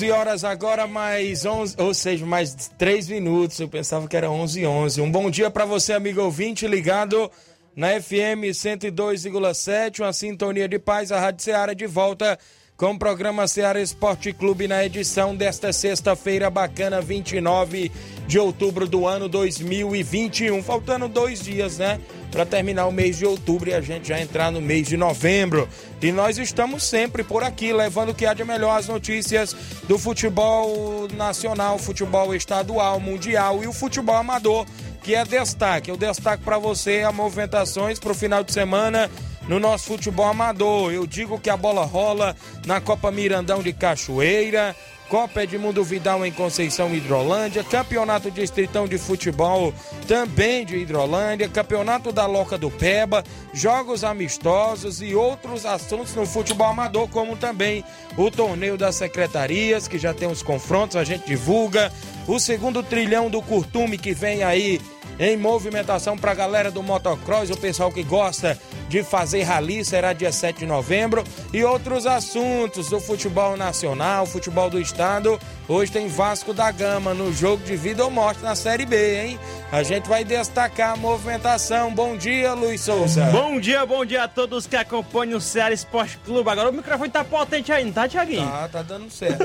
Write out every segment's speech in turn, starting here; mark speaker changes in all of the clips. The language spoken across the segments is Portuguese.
Speaker 1: 11 horas agora, mais 11, ou seja, mais 3 minutos. Eu pensava que era 11 11. Um bom dia para você, amigo ouvinte, ligado na FM 102,7, uma sintonia de paz, a Rádio Ceará de volta com o programa Ceará Esporte Clube na edição desta sexta-feira bacana, 29 de outubro do ano 2021. Faltando dois dias, né? para terminar o mês de outubro e a gente já entrar no mês de novembro. E nós estamos sempre por aqui, levando o que há de melhor as notícias do futebol nacional, futebol estadual, mundial e o futebol amador, que é destaque. Eu destaco para você as movimentações para o final de semana no nosso futebol amador. Eu digo que a bola rola na Copa Mirandão de Cachoeira. Copa Edmundo Vidal em Conceição Hidrolândia, Campeonato Distritão de Futebol também de Hidrolândia, Campeonato da Loca do Peba, jogos amistosos e outros assuntos no futebol amador, como também o torneio das secretarias, que já tem os confrontos, a gente divulga, o segundo trilhão do Curtume que vem aí em movimentação para a galera do motocross, o pessoal que gosta de fazer rally, será dia 7 de novembro. E outros assuntos do futebol nacional, futebol do estado. Hoje tem Vasco da Gama no jogo de vida ou morte na Série B, hein? A gente vai destacar a movimentação. Bom dia, Luiz Souza.
Speaker 2: Bom dia, bom dia a todos que acompanham o Ceará Esporte Clube. Agora o microfone tá potente aí, não tá, Tiaguinho?
Speaker 1: Tá, tá dando certo.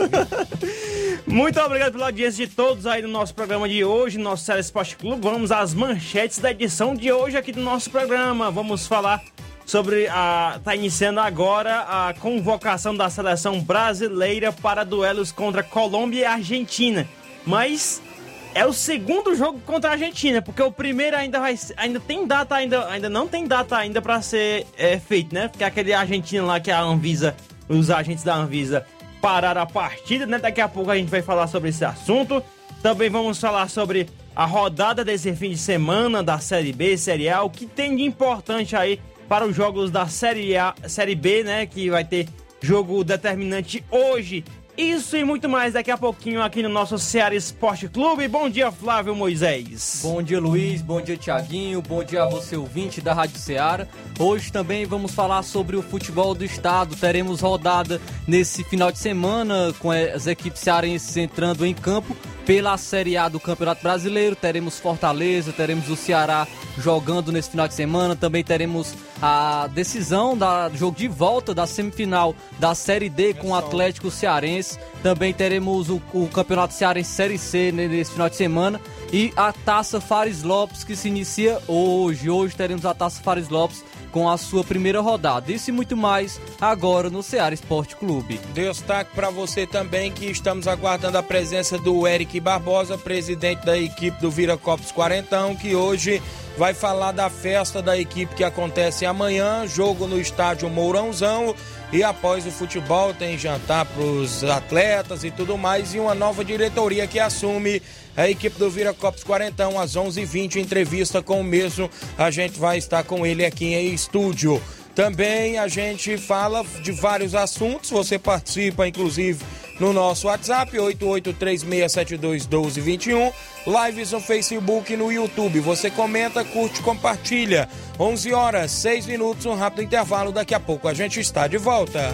Speaker 2: Muito obrigado pela audiência de todos aí no nosso programa de hoje, nosso Ceará Esporte Clube. Vamos às manchetes da edição de hoje aqui do nosso programa. Vamos falar sobre a. Tá iniciando agora a convocação da seleção brasileira para duelos contra Colômbia e Argentina. Mas é o segundo jogo contra a Argentina, porque o primeiro ainda vai ainda tem data ainda ainda não tem data ainda para ser é, feito, né? Porque aquele argentino lá que a Anvisa, os agentes da Anvisa parar a partida, né? Daqui a pouco a gente vai falar sobre esse assunto. Também vamos falar sobre a rodada desse fim de semana da Série B, Série A, o que tem de importante aí para os jogos da Série A, Série B, né, que vai ter jogo determinante hoje isso e muito mais daqui a pouquinho aqui no nosso Ceará Esporte Clube. Bom dia, Flávio Moisés.
Speaker 3: Bom dia, Luiz. Bom dia, Tiaguinho. Bom dia a você, ouvinte da Rádio Ceará. Hoje também vamos falar sobre o futebol do estado. Teremos rodada nesse final de semana com as equipes cearenses entrando em campo pela Série A do Campeonato Brasileiro. Teremos Fortaleza, teremos o Ceará jogando nesse final de semana. Também teremos a decisão do jogo de volta da semifinal da Série D com o Atlético Cearense. Também teremos o, o Campeonato Cearense Série C nesse final de semana. E a Taça Fares Lopes que se inicia hoje. Hoje teremos a Taça Fares Lopes com a sua primeira rodada. Isso e muito mais agora no Ceará Esporte Clube.
Speaker 1: Destaque para você também que estamos aguardando a presença do Eric Barbosa, presidente da equipe do Viracopos Quarentão, que hoje vai falar da festa da equipe que acontece amanhã, jogo no estádio Mourãozão. E após o futebol tem jantar para os atletas e tudo mais e uma nova diretoria que assume a equipe do Vira Copos Quarentão às 11h20, entrevista com o mesmo. A gente vai estar com ele aqui em estúdio. Também a gente fala de vários assuntos, você participa inclusive no nosso WhatsApp 8836721221, lives no Facebook e no YouTube. Você comenta, curte, compartilha. 11 horas, 6 minutos, um rápido intervalo, daqui a pouco a gente está de volta.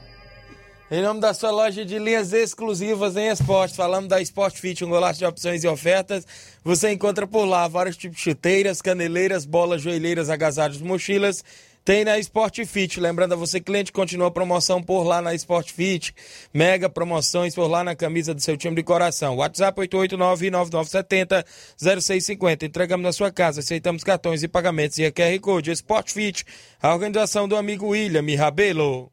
Speaker 1: Em nome da sua loja de linhas exclusivas em esportes, falamos da Sport Fit, um golaço de opções e ofertas. Você encontra por lá vários tipos de chuteiras, caneleiras, bolas, joelheiras, agasalhos, mochilas. Tem na Sport Fit. Lembrando a você, cliente, continua a promoção por lá na Sport Fit. Mega promoções por lá na camisa do seu time de coração. WhatsApp 889-9970-0650. Entregamos na sua casa. Aceitamos cartões e pagamentos e a QR Code. Sport Fit, a organização do amigo William Rabelo.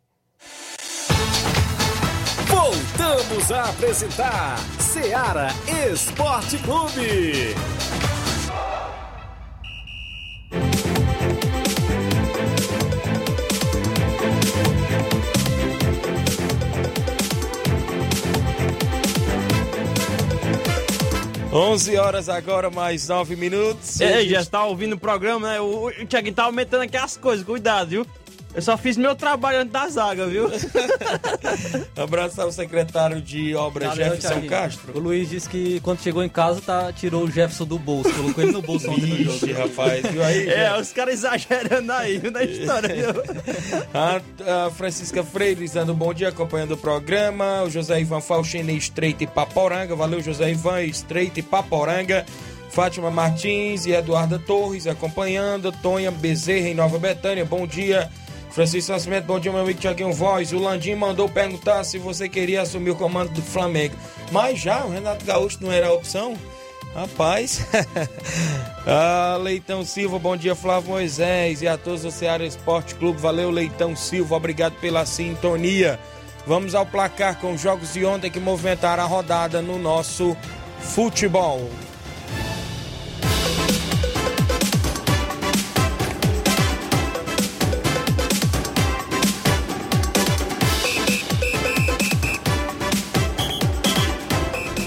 Speaker 4: Voltamos a apresentar Seara Esporte Clube.
Speaker 1: 11 horas agora, mais 9 minutos.
Speaker 2: É, já está ouvindo o programa, né? O, o Thiaguinho tá aumentando aqui as coisas, cuidado, viu? Eu só fiz meu trabalho antes da zaga, viu?
Speaker 1: Abraço ao secretário de obras
Speaker 3: Valeu,
Speaker 1: Jefferson
Speaker 3: Thiaguinho.
Speaker 1: Castro.
Speaker 3: O Luiz disse que quando chegou em casa, tá, tirou o Jefferson do bolso. Colocou ele no bolso ontem no jogo.
Speaker 1: Rapaz, viu aí?
Speaker 2: É, os caras exagerando aí, viu, na história, viu?
Speaker 1: A, a Francisca Freire dando um bom dia, acompanhando o programa. O José Ivan Faustino Estreito e Paporanga. Valeu, José Ivan Estreito e Paporanga. Fátima Martins e Eduarda Torres acompanhando. Tonha Bezerra em Nova Betânia. Bom dia. Francisco Nascimento, bom dia, meu amigo Tiaguinho Voz. O Landim mandou perguntar se você queria assumir o comando do Flamengo. Mas já, o Renato Gaúcho não era a opção? Rapaz. ah, Leitão Silva, bom dia, Flávio Moisés e a todos do Ceará Esporte Clube. Valeu, Leitão Silva, obrigado pela sintonia. Vamos ao placar com os jogos de ontem que movimentaram a rodada no nosso futebol.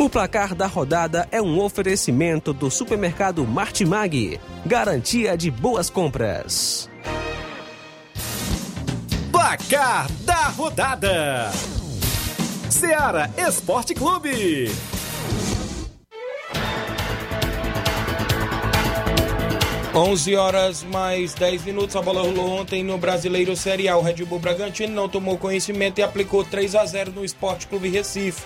Speaker 5: O placar da rodada é um oferecimento do supermercado Martimag. Garantia de boas compras.
Speaker 4: Placar da rodada: Seara Esporte Clube.
Speaker 1: Onze horas mais 10 minutos. A bola rolou ontem no Brasileiro Série A. O Red Bull Bragantino não tomou conhecimento e aplicou 3 a 0 no Esporte Clube Recife.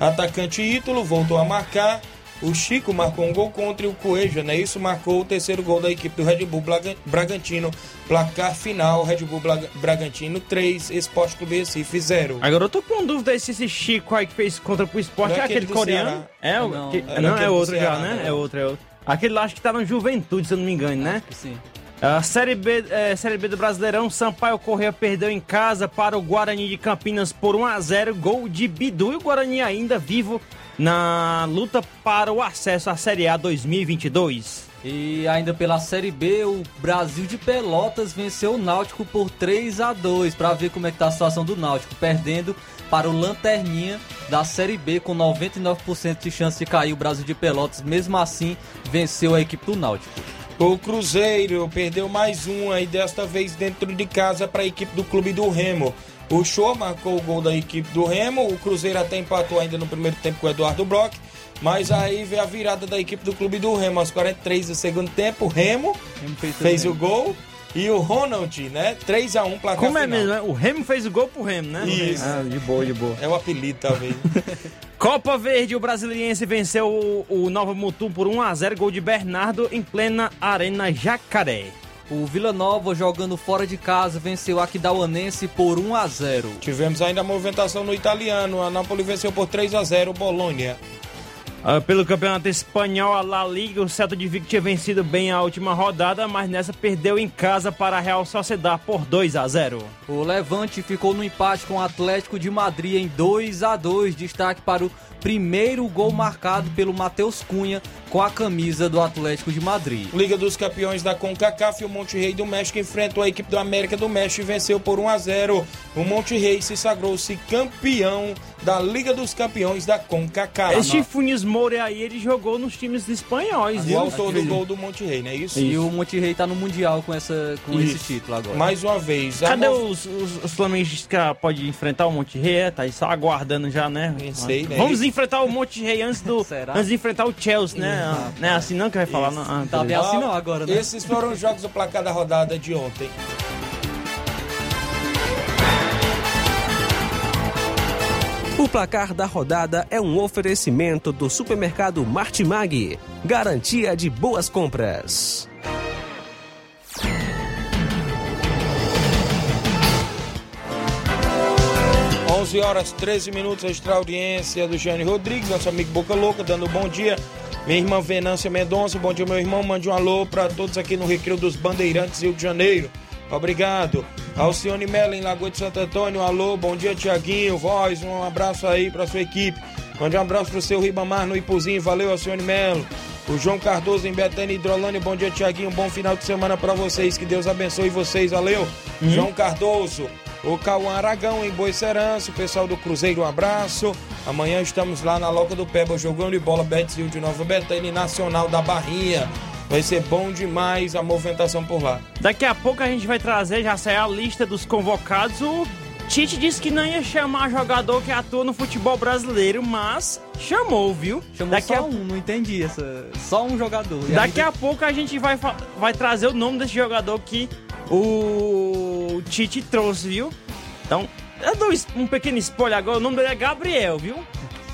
Speaker 1: Atacante Ítalo voltou a marcar. O Chico marcou um gol contra e o Coelho, né? Isso marcou o terceiro gol da equipe do Red Bull Bragantino. Placar final: Red Bull Bragantino 3, Esporte Clube Recife 0.
Speaker 2: Agora eu tô com dúvida se esse Chico aí que fez contra pro esporte
Speaker 1: Não é
Speaker 2: é aquele coreano.
Speaker 1: Ceará.
Speaker 2: É, o
Speaker 3: Não,
Speaker 2: que-
Speaker 3: é
Speaker 2: não, é outro
Speaker 1: Ceará,
Speaker 2: já, né?
Speaker 1: né?
Speaker 2: É outro, é outro. Aquele lá acho que tá na juventude, se eu não me engano, né?
Speaker 3: Acho que sim.
Speaker 2: A Série B, eh, Série B do Brasileirão, Sampaio Correia perdeu em casa para o Guarani de Campinas por 1 a 0 gol de Bidu e o Guarani ainda vivo na luta para o acesso à Série A 2022.
Speaker 3: E ainda pela Série B, o Brasil de Pelotas venceu o Náutico por 3 a 2 para ver como é que tá a situação do Náutico, perdendo para o Lanterninha da Série B com 99% de chance de cair o Brasil de Pelotas. Mesmo assim, venceu a equipe do Náutico.
Speaker 1: O Cruzeiro perdeu mais um aí, desta vez dentro de casa para a equipe do Clube do Remo. O Show marcou o gol da equipe do Remo. O Cruzeiro até empatou ainda no primeiro tempo com o Eduardo Brock. Mas aí veio a virada da equipe do Clube do Remo aos 43 do segundo tempo. O Remo
Speaker 3: Remo fez
Speaker 1: o gol. E o Ronald, né? 3x1 placar
Speaker 2: Como é
Speaker 1: final.
Speaker 2: mesmo? né? O Remo fez o gol pro Remo, né?
Speaker 1: Isso.
Speaker 2: Ah, de boa, de boa.
Speaker 1: É o apelido, talvez.
Speaker 2: Copa Verde, o Brasiliense venceu o, o Nova Mutum por 1x0, gol de Bernardo em plena Arena Jacaré.
Speaker 3: O Vila Nova, jogando fora de casa, venceu o Aquidauanense por 1 a 0.
Speaker 1: Tivemos ainda a movimentação no italiano. A Napoli venceu por 3x0 o Bolonha.
Speaker 2: Ah, pelo Campeonato Espanhol, a La Liga, o Celta de Vigo tinha vencido bem a última rodada, mas nessa perdeu em casa para a Real Sociedad por 2 a 0.
Speaker 3: O Levante ficou no empate com o Atlético de Madrid em 2 a 2. Destaque para o primeiro gol marcado pelo Matheus Cunha com a camisa do Atlético de Madrid.
Speaker 1: Liga dos Campeões da CONCACAF, o Monte Rei do México enfrentou a equipe do América do México e venceu por 1 a 0. O Monte Rei se sagrou-se campeão da Liga dos Campeões da CONCACAF.
Speaker 2: Esse Funes Moura aí, ele jogou nos times espanhóis,
Speaker 1: O
Speaker 2: viu?
Speaker 1: autor do gol do Monte Rei, não é isso?
Speaker 3: E o Monte Rei tá no Mundial com, essa, com esse título agora.
Speaker 1: Mais uma vez.
Speaker 2: Cadê
Speaker 1: mov-
Speaker 2: os, os, os flamenguistas que podem enfrentar o Monte Rei? É, Tá aí só aguardando já, né?
Speaker 1: Sei, né?
Speaker 2: Vamos enfrentar o Monte Rei antes do antes de enfrentar o Chelsea, né? Ah, Não é assim não que vai falar? Não? Ah,
Speaker 3: Tá bem
Speaker 2: beleza.
Speaker 3: assim não agora, né?
Speaker 1: Esses foram os jogos do placar da rodada de ontem.
Speaker 5: O placar da rodada é um oferecimento do supermercado Martimag. Garantia de boas compras.
Speaker 1: 11 horas 13 minutos, extra audiência do Jânio Rodrigues, nosso amigo Boca Louca, dando um bom dia. Minha irmã Venância Mendonça, bom dia, meu irmão. Mande um alô para todos aqui no Recreio dos Bandeirantes, Rio de Janeiro. Obrigado. Alcione Mello, em Lagoa de Santo Antônio, alô, bom dia, Tiaguinho, voz, um abraço aí para sua equipe. Mande um abraço pro seu Ribamar no Ipuzinho, valeu, Alcione Mello. O João Cardoso em Betânia Hidrolândia, bom dia, Tiaguinho, bom final de semana para vocês, que Deus abençoe vocês, valeu. João Cardoso. O Cauã Aragão em Boicerança, o pessoal do Cruzeiro, um abraço. Amanhã estamos lá na Loca do Peba, jogando de bola Betzil de Nova Betânia e Nacional da Barrinha. Vai ser bom demais a movimentação por lá.
Speaker 2: Daqui a pouco a gente vai trazer, já saiu a lista dos convocados. O Tite disse que não ia chamar jogador que atua no futebol brasileiro, mas chamou, viu?
Speaker 3: Chamou
Speaker 2: Daqui
Speaker 3: só
Speaker 2: a,
Speaker 3: um, não entendi essa. Só um jogador.
Speaker 2: Daqui
Speaker 3: aí-
Speaker 2: a pouco a gente vai, fa- vai trazer o nome desse jogador que o Tite trouxe, viu? Então, eu dou um pequeno spoiler agora, o nome dele é Gabriel, viu?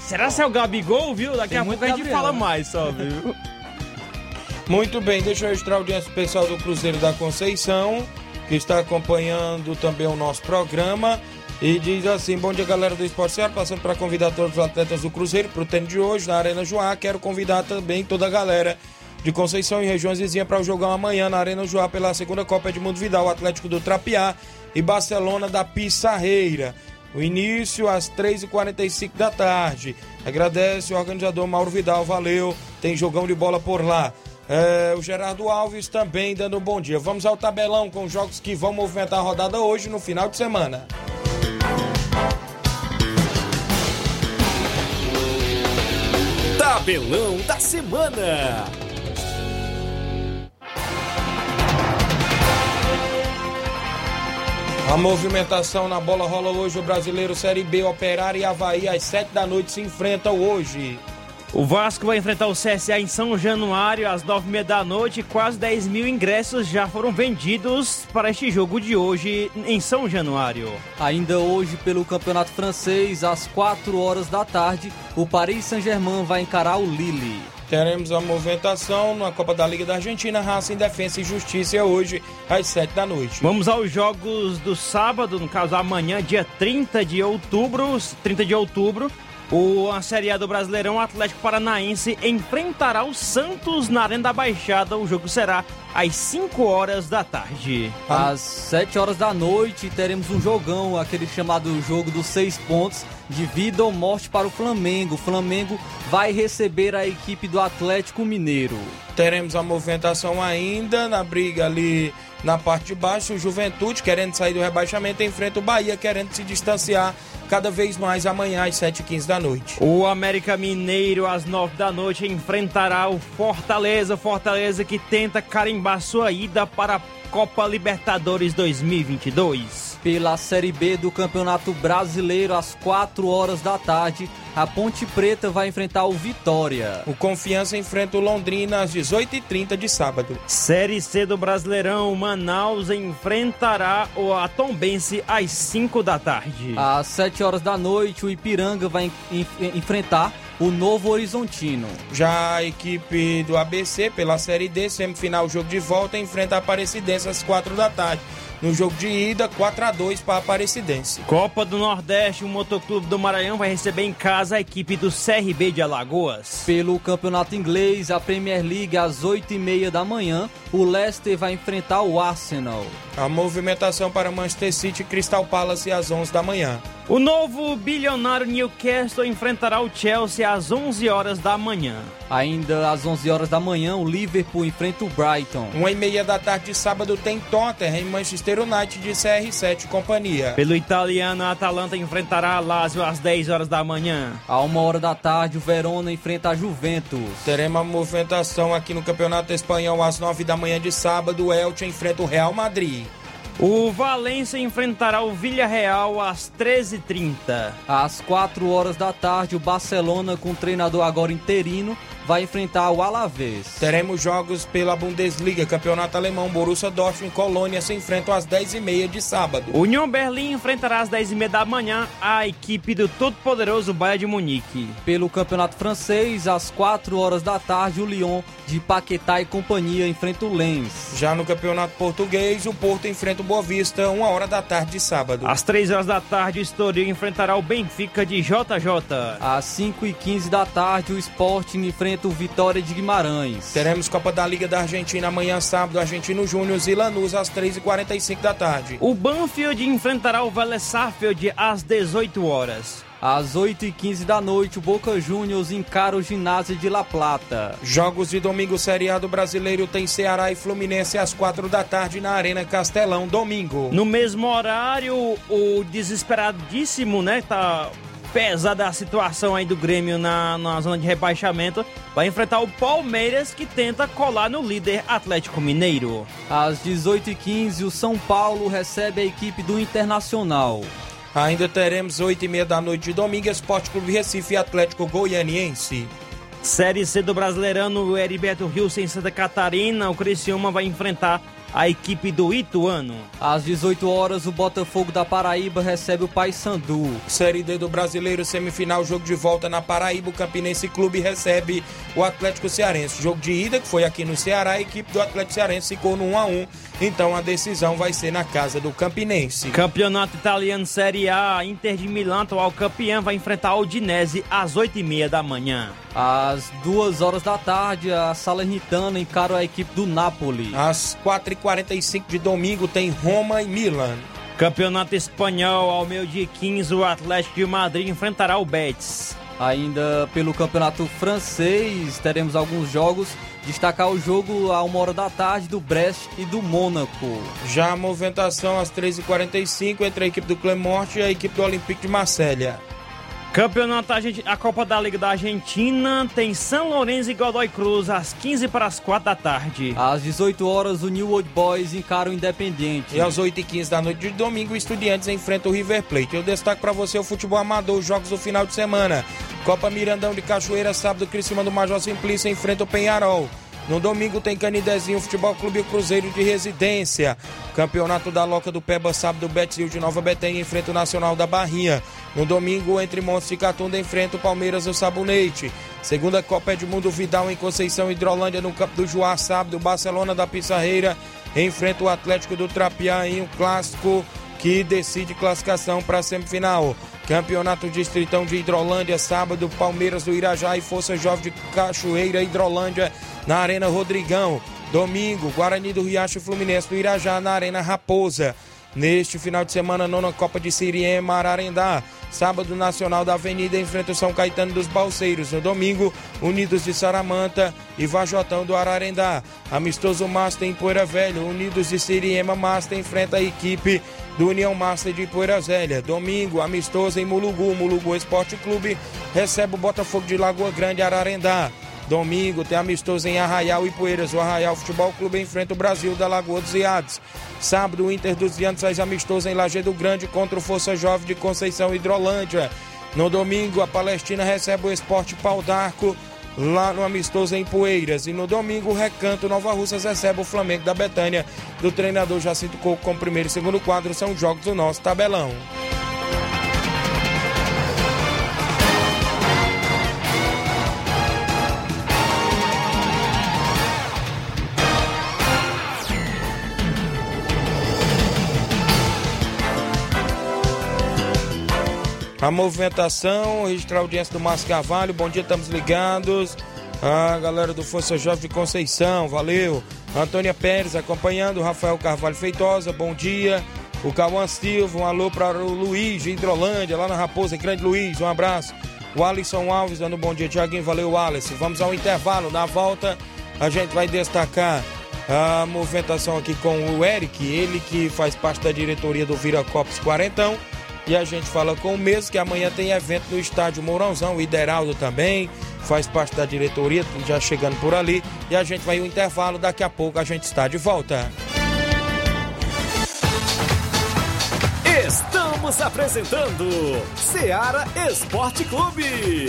Speaker 2: Será que é o Gabigol, viu? Daqui
Speaker 3: Tem
Speaker 2: a pouco a gente fala
Speaker 3: né?
Speaker 2: mais só, viu?
Speaker 1: Muito bem, deixa eu registrar a audiência pessoal do Cruzeiro da Conceição, que está acompanhando também o nosso programa. E diz assim: Bom dia, galera do Esporte Ceará. Passando para convidar todos os atletas do Cruzeiro para o treino de hoje na Arena Joá. Quero convidar também toda a galera de Conceição e regiões vizinhas para o jogão amanhã na Arena Joá pela segunda Copa Edmundo Vidal, Atlético do Trapiá e Barcelona da Pissarreira. O início às 3h45 da tarde. Agradece o organizador Mauro Vidal, valeu. Tem jogão de bola por lá. É, o Gerardo Alves também dando um bom dia. Vamos ao tabelão com os jogos que vão movimentar a rodada hoje no final de semana.
Speaker 4: Tabelão da semana.
Speaker 1: A movimentação na bola rola hoje. O brasileiro Série B, Operário e Havaí às 7 da noite se enfrentam hoje.
Speaker 2: O Vasco vai enfrentar o CSA em São Januário às nove e meia da noite. Quase 10 mil ingressos já foram vendidos para este jogo de hoje em São Januário.
Speaker 3: Ainda hoje, pelo Campeonato Francês, às 4 horas da tarde, o Paris Saint-Germain vai encarar o Lille.
Speaker 1: Teremos a movimentação na Copa da Liga da Argentina, Raça em Defesa e Justiça é hoje às 7 da noite.
Speaker 2: Vamos aos jogos do sábado, no caso amanhã, dia 30 de outubro. 30 de outubro. O a Série A do Brasileirão Atlético Paranaense enfrentará o Santos na Arena da Baixada. O jogo será às 5 horas da tarde.
Speaker 3: Às 7 horas da noite teremos um jogão, aquele chamado jogo dos seis pontos, de vida ou morte para o Flamengo. O Flamengo vai receber a equipe do Atlético Mineiro.
Speaker 1: Teremos a movimentação ainda na briga ali na parte de baixo. O Juventude, querendo sair do rebaixamento, enfrenta o Bahia, querendo se distanciar cada vez mais amanhã às 7h15 da noite.
Speaker 2: O América Mineiro, às 9 da noite, enfrentará o Fortaleza. Fortaleza que tenta carimbar sua ida para a Copa Libertadores 2022.
Speaker 3: Pela Série B do Campeonato Brasileiro, às 4 horas da tarde, a Ponte Preta vai enfrentar o Vitória.
Speaker 1: O Confiança enfrenta o Londrina às 18h30 de sábado.
Speaker 2: Série C do Brasileirão, Manaus enfrentará o Atombense às 5 da tarde.
Speaker 3: Às 7 horas da noite, o Ipiranga vai enfrentar o Novo Horizontino.
Speaker 1: Já a equipe do ABC, pela Série D, semifinal jogo de volta, enfrenta a Aparecidense às 4 da tarde. No jogo de ida, 4 a 2 para a Aparecidense.
Speaker 2: Copa do Nordeste, o Motoclube do Maranhão vai receber em casa a equipe do CRB de Alagoas.
Speaker 3: Pelo Campeonato Inglês, a Premier League, às 8h30 da manhã, o Leicester vai enfrentar o Arsenal.
Speaker 1: A movimentação para Manchester City e Crystal Palace às 11 da manhã.
Speaker 2: O novo bilionário Newcastle enfrentará o Chelsea às 11 horas da manhã.
Speaker 3: Ainda às 11 horas da manhã, o Liverpool enfrenta o Brighton.
Speaker 1: Uma e meia da tarde de sábado tem Tottenham em Manchester United de CR7 e companhia.
Speaker 2: Pelo italiano, a Atalanta enfrentará a Lazio às 10 horas da manhã.
Speaker 3: À uma hora da tarde, o Verona enfrenta a Juventus.
Speaker 1: Teremos a movimentação aqui no Campeonato Espanhol às 9 da manhã de sábado. O Elche enfrenta o Real Madrid.
Speaker 2: O Valência enfrentará o Villarreal às 13h30.
Speaker 3: Às 4 horas da tarde, o Barcelona, com o treinador agora interino, vai enfrentar o Alavés.
Speaker 1: Teremos jogos pela Bundesliga, Campeonato Alemão, Borussia Dortmund e Colônia se enfrentam às 10h30 de sábado.
Speaker 2: União Berlim enfrentará às 10h30 da manhã a equipe do todo-poderoso Bayern de Munique.
Speaker 3: Pelo Campeonato Francês, às 4 horas da tarde, o Lyon de Paquetá e companhia enfrenta o Lens.
Speaker 1: Já no Campeonato Português, o Porto enfrenta o Boa Vista, 1 hora da tarde de sábado.
Speaker 2: Às 3 horas da tarde, o Estoril enfrentará o Benfica de JJ.
Speaker 3: Às 5h15 da tarde, o Sporting enfrenta o Vitória de Guimarães.
Speaker 1: Teremos Copa da Liga da Argentina amanhã sábado, Argentino Júnior e Lanús às 3h45 da tarde.
Speaker 2: O Banfield enfrentará o Vélez Sarsfield às 18 horas.
Speaker 3: Às 8h15 da noite, o Boca Juniors encara o ginásio de La Plata.
Speaker 1: Jogos de domingo seriado brasileiro tem Ceará e Fluminense às 4 da tarde na Arena Castelão, domingo.
Speaker 2: No mesmo horário, o desesperadíssimo, né, tá pesada a situação aí do Grêmio na, na zona de rebaixamento, vai enfrentar o Palmeiras que tenta colar no líder Atlético Mineiro.
Speaker 3: Às 18h15, o São Paulo recebe a equipe do Internacional.
Speaker 1: Ainda teremos 8 e meia da noite de domingo, Esporte Clube Recife e Atlético Goianiense.
Speaker 2: Série C do Brasileirano, o Heriberto Rio em Santa Catarina, o Criciúma vai enfrentar a equipe do Ituano.
Speaker 3: Às 18 horas, o Botafogo da Paraíba recebe o Paysandu.
Speaker 1: Série D do Brasileiro, semifinal, jogo de volta na Paraíba. O Campinense Clube recebe o Atlético Cearense. Jogo de ida, que foi aqui no Ceará, a equipe do Atlético Cearense ficou no 1 a 1 Então a decisão vai ser na casa do Campinense.
Speaker 2: Campeonato Italiano Série A, Inter de Milão, atual campeão, vai enfrentar o Udinese às 8h30 da manhã.
Speaker 3: Às 2 horas da tarde, a Salernitana encara a equipe do Napoli.
Speaker 1: Às 4h45 de domingo tem Roma e Milan.
Speaker 2: Campeonato Espanhol, ao meio-dia 15, o Atlético de Madrid enfrentará o Betis.
Speaker 3: Ainda pelo Campeonato Francês, teremos alguns jogos. Destacar o jogo a uma hora da tarde do Brest e do Mônaco.
Speaker 1: Já a movimentação às 13h45 entre a equipe do Clermont e a equipe do Olympique de Marselha.
Speaker 2: Campeonato a Copa da Liga da Argentina tem São Lourenço e Godoy Cruz às 15 para as 4 da tarde.
Speaker 3: Às 18 horas, o New Old Boys encara o Independente.
Speaker 1: E às 8h15 da noite de domingo, o Estudiantes enfrenta o River Plate. Eu destaco para você o futebol amador, os jogos do final de semana. Copa Mirandão de Cachoeira, sábado, Criciúma do Major Simplício enfrenta o Penharol. No domingo tem Canidezinho Futebol Clube e Cruzeiro de Residência. Campeonato da Loca do Peba, sábado, Betzil de Nova Betânia enfrenta o Nacional da Barrinha. No domingo, entre Montes e Catunda, enfrenta o Palmeiras e o Sabonete. Segunda Copa Edmundo Vidal em Conceição Hidrolândia, no Campo do Juá, sábado, o Barcelona da Pissarreira enfrenta o Atlético do Trapiá em um clássico que decide classificação para a semifinal. Campeonato Distritão de Hidrolândia, sábado, Palmeiras do Irajá e Força Jovem de Cachoeira, Hidrolândia, na Arena Rodrigão. Domingo, Guarani do Riacho Fluminense do Irajá, na Arena Raposa. Neste final de semana, nona Copa de Siriema, Ararendá. Sábado, Nacional da Avenida enfrenta o São Caetano dos Balseiros. No domingo, Unidos de Saramanta e Vajotão do Ararendá. Amistoso Master em Poeira Velha. Unidos de Siriema Master enfrenta a equipe do União Master de Poeira Velha. Domingo, amistoso em Mulugu. Mulugu Esporte Clube recebe o Botafogo de Lagoa Grande, Ararendá. Domingo tem amistoso em Arraial e Poeiras. O Arraial Futebol Clube enfrenta o Brasil da Lagoa dos Iades. Sábado, o Inter dos Viantes faz amistoso em Lajeado Grande contra o Força Jovem de Conceição Hidrolândia. No domingo, a Palestina recebe o Esporte Pau d'Arco lá no amistoso em Poeiras. E no domingo, o Recanto Nova Russas recebe o Flamengo da Betânia do treinador Jacinto Coco com o primeiro e segundo quadro. São jogos do nosso tabelão. A movimentação, registrar a audiência do Márcio Carvalho. Bom dia, estamos ligados. A galera do Força Jovem de Conceição, valeu. Antônia Pérez acompanhando. Rafael Carvalho Feitosa, bom dia. O Cauã Silva, um alô para o Luiz de Hidrolândia, lá na Raposa, Grande Luiz, um abraço. O Alisson Alves dando um bom dia, Tiaguinho, valeu, Alisson. Vamos ao intervalo. Na volta, a gente vai destacar a movimentação aqui com o Eric, ele que faz parte da diretoria do Vira Copos Quarentão. E a gente fala com o mesmo que amanhã tem evento no estádio Mourãozão, o Ideraldo também faz parte da diretoria, já chegando por ali. E a gente vai ao intervalo, daqui a pouco a gente está de volta.
Speaker 4: Estamos apresentando Seara Esporte Clube.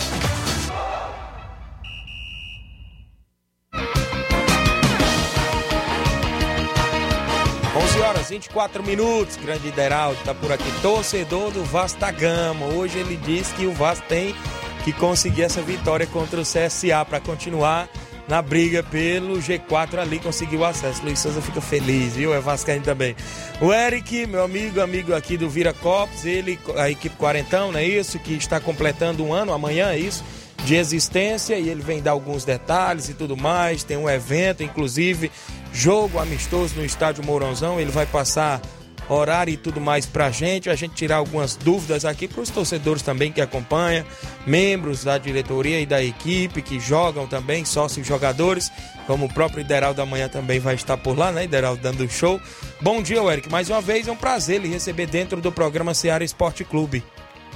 Speaker 1: Horas 24 minutos, grande Ideraldo tá por aqui, torcedor do Vasco da Gama. Hoje ele diz que o Vasco tem que conseguir essa vitória contra o CSA para continuar na briga pelo G4 ali, conseguir o acesso. Luiz Souza fica feliz, viu? É Vascaíno também. O Eric, meu amigo, amigo aqui do Vira Copos, ele, a equipe Quarentão, não é isso? Que está completando um ano, amanhã é isso? de existência e ele vem dar alguns detalhes e tudo mais. Tem um evento, inclusive jogo amistoso no estádio Mourãozão. Ele vai passar horário e tudo mais pra gente, a gente tirar algumas dúvidas aqui para os torcedores também que acompanham, membros da diretoria e da equipe que jogam também, sócios jogadores, como o próprio Ideraldo da manhã também vai estar por lá, né, Ideraldo dando show. Bom dia, Eric, mais uma vez é um prazer lhe receber dentro do programa Seara Esporte Clube.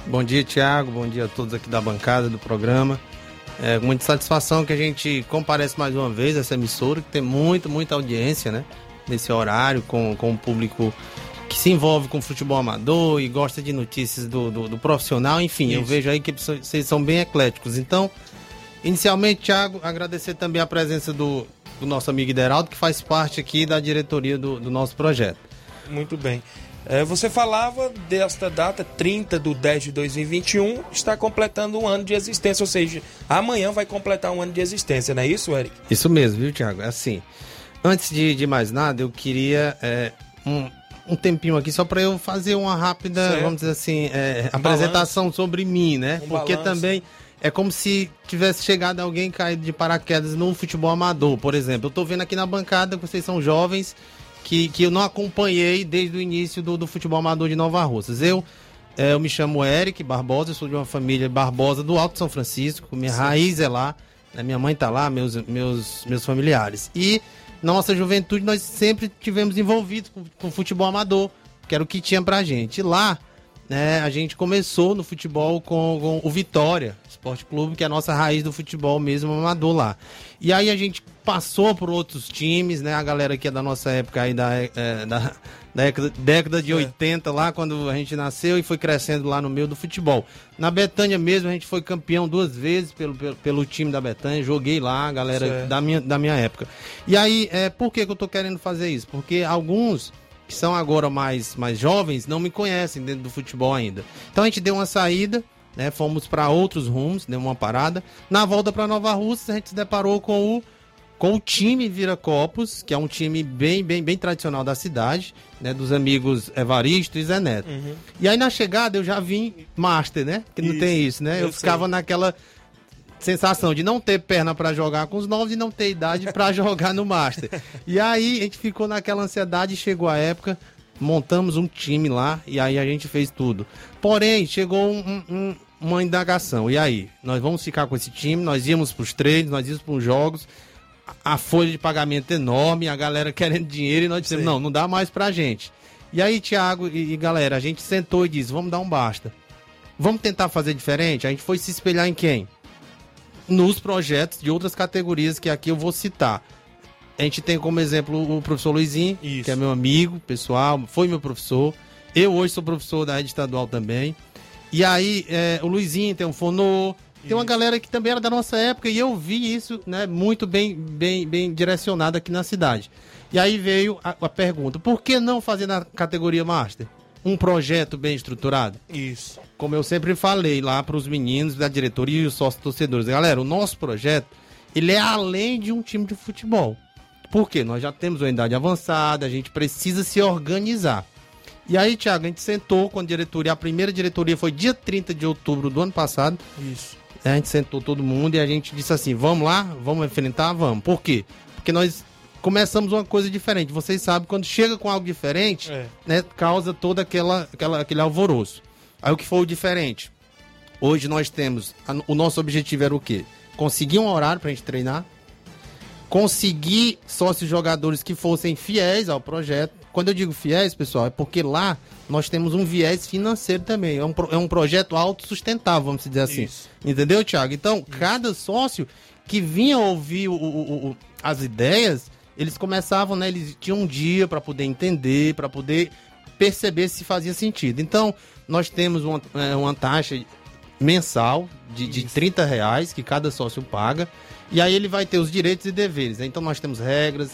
Speaker 6: Bom dia, Tiago. Bom dia a todos aqui da bancada do programa. É com muita satisfação que a gente comparece mais uma vez a essa emissora, que tem muita, muita audiência, né? Nesse horário, com, com o público que se envolve com futebol amador e gosta de notícias do, do, do profissional. Enfim, Isso. eu vejo aí que vocês são bem ecléticos. Então, inicialmente, Tiago, agradecer também a presença do, do nosso amigo Ideraldo, que faz parte aqui da diretoria do, do nosso projeto.
Speaker 1: Muito bem. É, você falava desta data, 30 de 10 de 2021, está completando um ano de existência, ou seja, amanhã vai completar um ano de existência, não é isso, Eric?
Speaker 6: Isso mesmo, viu, Tiago? É assim, antes de, de mais nada, eu queria é, um, um tempinho aqui só para eu fazer uma rápida, certo. vamos dizer assim, é, um apresentação sobre mim, né? Um Porque também é como se tivesse chegado alguém caído de paraquedas no futebol amador, por exemplo. Eu estou vendo aqui na bancada que vocês são jovens que, que eu não acompanhei desde o início do, do futebol amador de Nova Russas. Eu, é, eu me chamo Eric Barbosa, sou de uma família Barbosa do Alto São Francisco, minha Sim. raiz é lá, né, minha mãe está lá, meus, meus, meus familiares. E nossa juventude nós sempre tivemos envolvidos com, com futebol amador, que era o que tinha pra gente. E lá né, a gente começou no futebol com, com o Vitória Esporte Clube, que é a nossa raiz do futebol mesmo amador lá. E aí a gente passou por outros times, né? A galera que é da nossa época aí da, é, da, da década, década de é. 80 lá, quando a gente nasceu e foi crescendo lá no meio do futebol. Na Betânia mesmo, a gente foi campeão duas vezes pelo, pelo, pelo time da Betânia, joguei lá, a galera da minha, da minha época. E aí, é, por que, que eu tô querendo fazer isso? Porque alguns que são agora mais, mais jovens, não me conhecem dentro do futebol ainda. Então a gente deu uma saída, né? Fomos para outros rumos, deu uma parada. Na volta para Nova Rússia, a gente se deparou com o com o time Viracopos, que é um time bem, bem, bem tradicional da cidade, né? Dos amigos Evaristo e Zé Neto. Uhum. E aí na chegada eu já vim master, né? Que não tem isso, né? Eu, eu ficava naquela sensação de não ter perna para jogar com os novos e não ter idade para jogar no Master. E aí a gente ficou naquela ansiedade e chegou a época, montamos um time lá e aí a gente fez tudo. Porém, chegou um, um, uma indagação. E aí? Nós vamos ficar com esse time, nós íamos para os treinos, nós íamos para os jogos, a folha de pagamento enorme, a galera querendo dinheiro e nós dissemos, Sim. não, não dá mais pra gente. E aí, Thiago e, e galera, a gente sentou e disse, vamos dar um basta. Vamos tentar fazer diferente? A gente foi se espelhar em quem? Nos projetos de outras categorias que aqui eu vou citar. A gente tem como exemplo o professor Luizinho, Isso. que é meu amigo pessoal, foi meu professor. Eu hoje sou professor da rede estadual também. E aí, é, o Luizinho tem um fonô, tem uma galera que também era da nossa época e eu vi isso né, muito bem, bem, bem direcionado aqui na cidade. E aí veio a, a pergunta: por que não fazer na categoria Master? Um projeto bem estruturado?
Speaker 1: Isso
Speaker 6: como eu sempre falei lá para os meninos da diretoria e os sócios torcedores, galera, o nosso projeto ele é além de um time de futebol. Por quê? Nós já temos uma idade avançada, a gente precisa se organizar. E aí, Thiago, a gente sentou com a diretoria, a primeira diretoria foi dia 30 de outubro do ano passado.
Speaker 1: Isso.
Speaker 6: A gente sentou todo mundo e a gente disse assim: vamos lá, vamos enfrentar, vamos. Por quê? Porque nós começamos uma coisa diferente. Vocês sabem, quando chega com algo diferente, é. né, causa todo aquela, aquela, aquele alvoroço. Aí o que foi o diferente? Hoje nós temos. O nosso objetivo era o quê? Conseguir um horário pra gente treinar. Conseguir sócios jogadores que fossem fiéis ao projeto. Quando eu digo fiéis, pessoal, é porque lá nós temos um viés financeiro também. É um, é um projeto autossustentável, vamos dizer assim. Isso. Entendeu, Thiago? Então, Isso. cada sócio que vinha ouvir o, o, o, as ideias, eles começavam, né? Eles tinham um dia para poder entender, para poder perceber se fazia sentido. Então, nós temos uma, é, uma taxa mensal de, de 30 reais que cada sócio paga. E aí ele vai ter os direitos e deveres. Né? Então nós temos regras.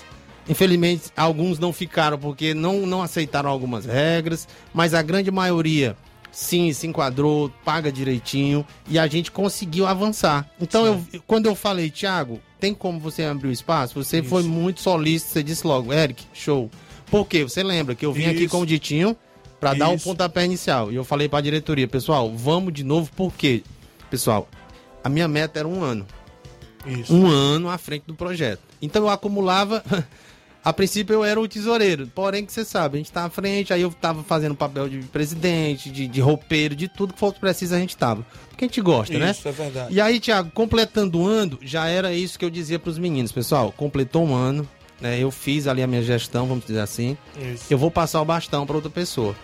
Speaker 6: Infelizmente, alguns não ficaram porque não, não aceitaram algumas regras, mas a grande maioria sim se enquadrou, paga direitinho e a gente conseguiu avançar. Então, eu, quando eu falei, Thiago, tem como você abrir o espaço? Você Isso. foi muito solícito, você disse logo, Eric, show. Por quê? Você lembra que eu vim Isso. aqui com o Ditinho para dar um pontapé inicial. E eu falei para a diretoria, pessoal, vamos de novo, porque, pessoal, a minha meta era um ano. Isso. Um ano à frente do projeto. Então eu acumulava. A princípio eu era o tesoureiro, porém que você sabe, a gente tá à frente, aí eu tava fazendo papel de presidente, de, de roupeiro, de tudo que fosse preciso a gente tava. Porque a gente gosta,
Speaker 1: isso,
Speaker 6: né?
Speaker 1: Isso, é verdade.
Speaker 6: E aí, Thiago, completando o ano, já era isso que eu dizia pros meninos, pessoal, completou um ano, né? Eu fiz ali a minha gestão, vamos dizer assim. Isso. Eu vou passar o bastão para outra pessoa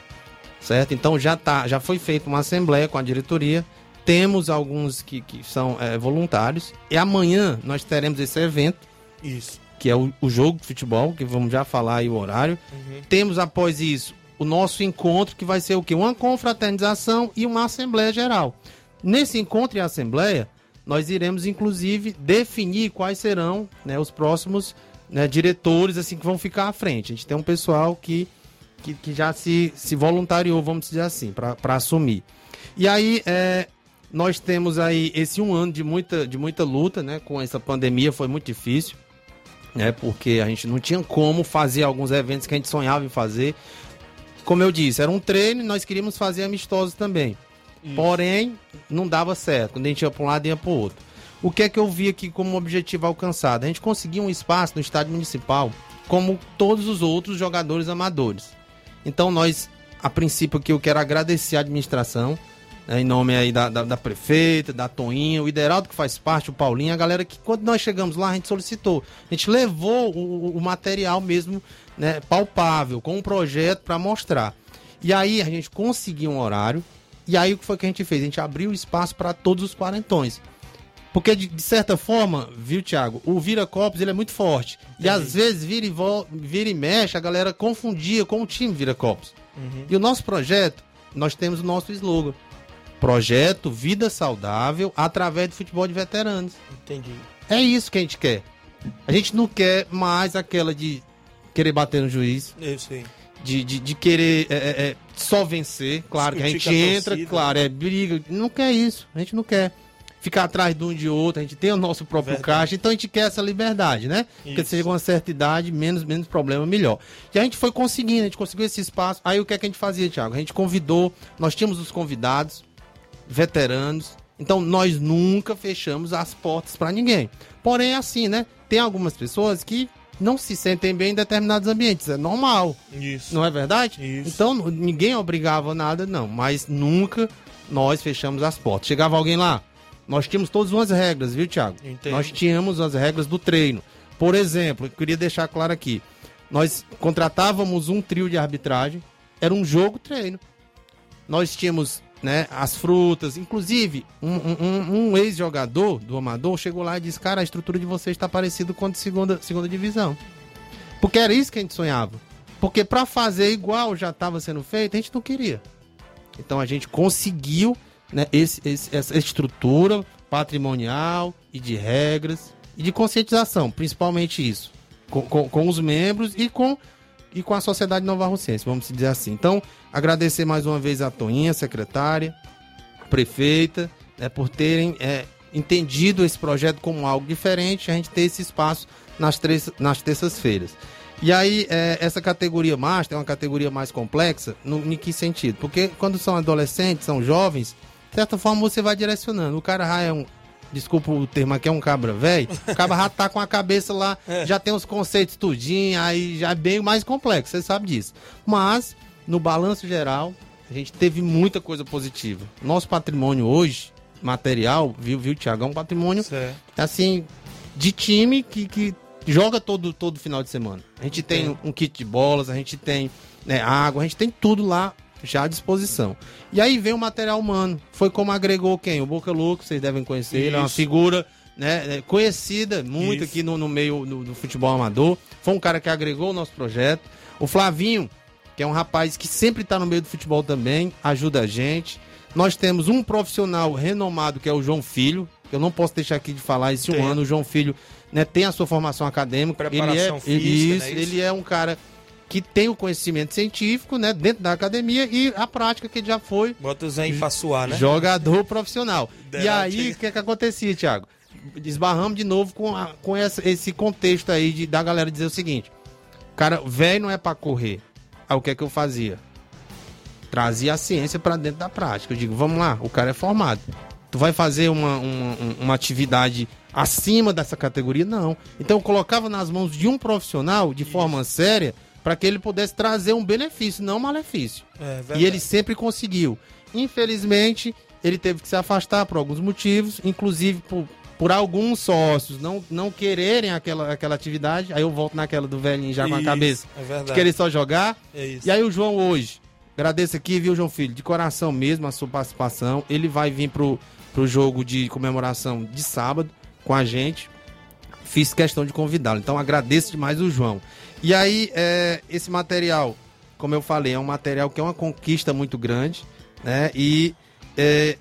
Speaker 6: certo? Então já tá, já foi feita uma assembleia com a diretoria. Temos alguns que, que são é, voluntários. E amanhã nós teremos esse evento.
Speaker 1: Isso.
Speaker 6: Que é o, o jogo de futebol, que vamos já falar aí o horário. Uhum. Temos após isso o nosso encontro, que vai ser o quê? Uma confraternização e uma assembleia geral. Nesse encontro e assembleia, nós iremos inclusive definir quais serão né, os próximos né, diretores assim que vão ficar à frente. A gente tem um pessoal que que, que já se, se voluntariou, vamos dizer assim, para assumir. E aí, é, nós temos aí esse um ano de muita, de muita luta, né? Com essa pandemia foi muito difícil, né? Porque a gente não tinha como fazer alguns eventos que a gente sonhava em fazer. Como eu disse, era um treino e nós queríamos fazer amistosos também. Isso. Porém, não dava certo. Quando a gente ia para um lado, ia para o outro. O que é que eu vi aqui como objetivo alcançado? A gente conseguiu um espaço no estádio municipal, como todos os outros jogadores amadores. Então nós, a princípio que eu quero agradecer a administração, em nome aí da, da, da, prefeita, da Toinha, o Ideraldo que faz parte, o Paulinho, a galera que quando nós chegamos lá a gente solicitou. A gente levou o, o material mesmo né, palpável, com um projeto para mostrar. E aí a gente conseguiu um horário. E aí o que foi que a gente fez? A gente abriu espaço para todos os quarentões. Porque, de, de, certa forma, viu, Thiago, o vira-copos ele é muito forte. Entendi. E às vezes vira e, vira e mexe, a galera confundia com o time vira-copos. Uhum. E o nosso projeto, nós temos o nosso slogan. Projeto Vida Saudável através do futebol de veteranos.
Speaker 1: Entendi.
Speaker 6: É isso que a gente quer. A gente não quer mais aquela de querer bater no juiz.
Speaker 1: Eu sei.
Speaker 6: De, de, de querer é, é, só vencer. Claro que a gente entra, torcida, claro, né? é briga. Não quer isso. A gente não quer ficar atrás de um de outro. A gente tem o nosso próprio Verdade. caixa. Então a gente quer essa liberdade, né? Isso. Porque seja uma certa idade, menos, menos problema, melhor. E a gente foi conseguindo, a gente conseguiu esse espaço. Aí o que é que a gente fazia, Thiago? A gente convidou, nós tínhamos os convidados, veteranos. Então nós nunca fechamos as portas para ninguém. Porém, é assim, né? Tem algumas pessoas que não se sentem bem em determinados ambientes. É normal.
Speaker 1: Isso.
Speaker 6: Não é verdade?
Speaker 1: Isso.
Speaker 6: Então, ninguém obrigava nada, não. Mas nunca nós fechamos as portas. Chegava alguém lá, nós tínhamos todas umas regras, viu, Thiago?
Speaker 1: Entendo.
Speaker 6: Nós tínhamos as regras do treino. Por exemplo, eu queria deixar claro aqui. Nós contratávamos um trio de arbitragem, era um jogo-treino. Nós tínhamos né, as frutas. Inclusive, um, um, um ex-jogador do Amador chegou lá e disse: Cara, a estrutura de vocês está parecida com a de segunda, segunda divisão. Porque era isso que a gente sonhava. Porque para fazer igual já estava sendo feito, a gente não queria. Então a gente conseguiu né, esse, esse, essa estrutura patrimonial e de regras e de conscientização, principalmente isso, com, com, com os membros e com e com a sociedade nova russense, vamos dizer assim. Então, agradecer mais uma vez a Toinha, secretária, prefeita, né, por terem é, entendido esse projeto como algo diferente, a gente ter esse espaço nas, três, nas terças-feiras. E aí, é, essa categoria master é uma categoria mais complexa, no, em que sentido? Porque quando são adolescentes, são jovens, de certa forma você vai direcionando. O cara já é um, desculpa o termo aqui, é um cabra velho, o cabra já tá com a cabeça lá, é. já tem os conceitos tudinho, aí já é bem mais complexo, você sabe disso. Mas, no balanço geral, a gente teve muita coisa positiva. Nosso patrimônio hoje, material, viu, viu, Tiago? É um patrimônio, certo. assim, de time que, que joga todo, todo final de semana. A gente tem um kit de bolas, a gente tem né, água, a gente tem tudo lá já à disposição. E aí vem o material humano. Foi como agregou quem? O Boca Louco, vocês devem conhecer. Isso. Ele é uma figura né, é, conhecida muito Isso. aqui no, no meio do, do, futebol amador. Foi um cara que agregou o nosso projeto. O Flavinho, que é um rapaz que sempre está no meio do futebol também, ajuda a gente. Nós temos um profissional renomado que é o João Filho. Eu não posso deixar aqui de falar esse um ano. O João Filho né, tem a sua formação acadêmica.
Speaker 1: Preparação
Speaker 6: ele é,
Speaker 1: física,
Speaker 6: ele,
Speaker 1: isso, né,
Speaker 6: ele é um cara que tem o conhecimento científico, né, dentro da academia e a prática que já foi.
Speaker 1: Bota o Zé em Fassuá, né?
Speaker 6: Jogador profissional. e aí, o que é que acontecia, Thiago? Desbarramos de novo com, a, com essa, esse contexto aí de, da galera dizer o seguinte: cara, velho não é para correr. Aí o que é que eu fazia? Trazia a ciência para dentro da prática. Eu digo, vamos lá, o cara é formado. Tu vai fazer uma, uma, uma atividade acima dessa categoria? Não. Então eu colocava nas mãos de um profissional, de Isso. forma séria, para que ele pudesse trazer um benefício, não um malefício. É, e ele sempre conseguiu. Infelizmente, ele teve que se afastar por alguns motivos, inclusive por, por alguns sócios não, não quererem aquela, aquela atividade. Aí eu volto naquela do velhinho já com a cabeça
Speaker 1: é
Speaker 6: de querer só jogar.
Speaker 1: É
Speaker 6: e aí o João hoje, agradeço aqui, viu, João Filho, de coração mesmo a sua participação. Ele vai vir pro, pro jogo de comemoração de sábado com a gente. Fiz questão de convidá-lo. Então agradeço demais o João. E aí, é, esse material, como eu falei, é um material que é uma conquista muito grande, né? E é,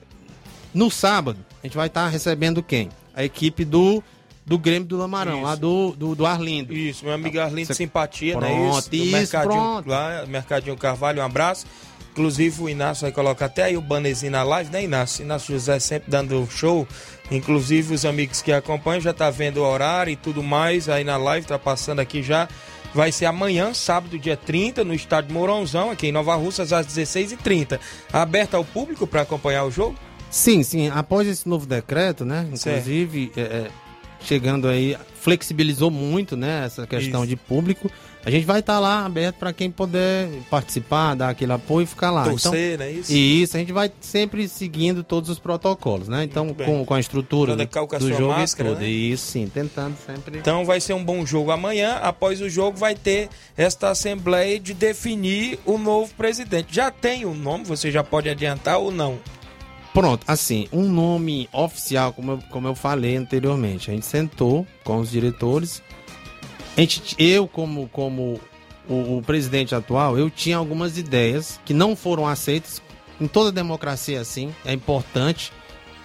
Speaker 6: no sábado, a gente vai estar tá recebendo quem? A equipe do do Grêmio do Lamarão, isso. lá do, do, do, Arlindo.
Speaker 1: Isso, meu amigo Arlindo Você... Simpatia,
Speaker 6: pronto,
Speaker 1: né? Isso,
Speaker 6: isso
Speaker 1: Mercadinho,
Speaker 6: pronto.
Speaker 1: lá, Mercadinho Carvalho, um abraço. Inclusive o Inácio vai colocar até aí o bannerzinho na live, né, Inácio? Inácio José sempre dando show. Inclusive os amigos que acompanham já tá vendo o horário e tudo mais aí na live, tá passando aqui já. Vai ser amanhã, sábado, dia 30, no estádio Mourãozão, aqui em Nova Russas, às 16h30. Aberta ao público para acompanhar o jogo?
Speaker 6: Sim, sim. Após esse novo decreto, né? Inclusive, é, é, chegando aí, flexibilizou muito, né? Essa questão Isso. de público. A gente vai estar tá lá aberto para quem puder participar, dar aquele apoio e ficar lá.
Speaker 1: Torcer,
Speaker 6: então,
Speaker 1: né? Isso.
Speaker 6: E isso, a gente vai sempre seguindo todos os protocolos, né? Então, com, com a estrutura do, do jogo máscara, e tudo. Né? Isso, sim, tentando sempre.
Speaker 1: Então vai ser um bom jogo amanhã. Após o jogo vai ter esta assembleia de definir o novo presidente. Já tem o um nome, você já pode adiantar ou não?
Speaker 6: Pronto, assim, um nome oficial, como eu, como eu falei anteriormente. A gente sentou com os diretores gente, eu como, como o, o, presidente atual, eu tinha algumas ideias que não foram aceitas. Em toda democracia assim, é importante.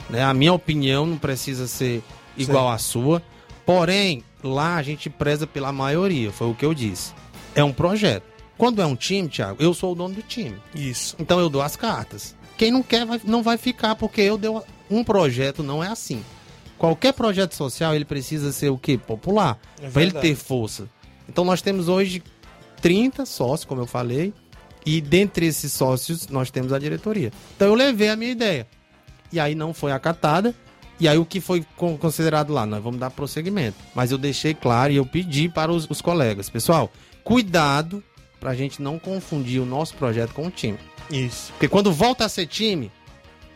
Speaker 6: Né? A minha opinião não precisa ser igual Sim. à sua. Porém, lá a gente preza pela maioria, foi o que eu disse. É um projeto. Quando é um time, Thiago, eu sou o dono do time.
Speaker 1: Isso.
Speaker 6: Então eu dou as cartas. Quem não quer vai, não vai ficar, porque eu deu um projeto, não é assim. Qualquer projeto social, ele precisa ser o quê? Popular. É para ele ter força. Então nós temos hoje 30 sócios, como eu falei, e dentre esses sócios nós temos a diretoria. Então eu levei a minha ideia. E aí não foi acatada. E aí o que foi considerado lá? Nós vamos dar prosseguimento. Mas eu deixei claro e eu pedi para os, os colegas, pessoal, cuidado para a gente não confundir o nosso projeto com o time.
Speaker 1: Isso.
Speaker 6: Porque quando volta a ser time,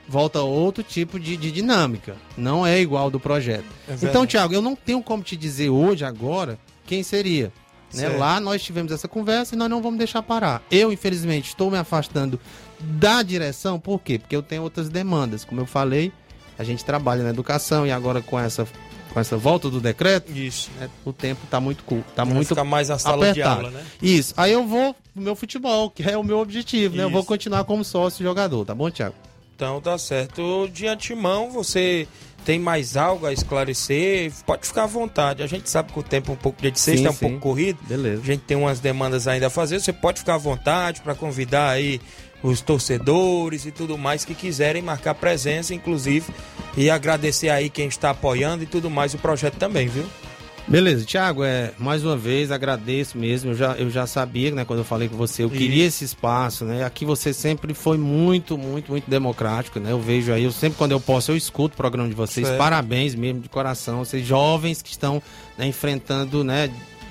Speaker 6: volta outro tipo de, de dinâmica. Não é igual do projeto. É então, Tiago, eu não tenho como te dizer hoje, agora, quem seria. Né? Lá nós tivemos essa conversa e nós não vamos deixar parar. Eu, infelizmente, estou me afastando da direção, por quê? Porque eu tenho outras demandas. Como eu falei, a gente trabalha na educação e agora com essa com essa volta do decreto,
Speaker 1: isso,
Speaker 6: né, o tempo está muito curto, tá muito
Speaker 1: ficar mais na sala apertado. de aula, né?
Speaker 6: Isso. Aí eu vou pro meu futebol, que é o meu objetivo, né? Eu vou continuar como sócio jogador, tá bom, Thiago?
Speaker 1: Então tá certo. De antemão, você tem mais algo a esclarecer, pode ficar à vontade. A gente sabe que o tempo é um pouco dia de sexta, sim, é um sim. pouco corrido.
Speaker 6: Beleza.
Speaker 1: A gente tem umas demandas ainda a fazer. Você pode ficar à vontade para convidar aí os torcedores e tudo mais que quiserem marcar presença, inclusive, e agradecer aí quem está apoiando e tudo mais o projeto também, viu?
Speaker 6: Beleza, Thiago, é, mais uma vez agradeço mesmo. Eu já, eu já sabia, né, quando eu falei com você, eu Isso. queria esse espaço, né? Aqui você sempre foi muito, muito, muito democrático, né? Eu vejo aí, eu sempre quando eu posso, eu escuto o programa de vocês. Certo. Parabéns mesmo de coração. Vocês jovens que estão né, enfrentando, né,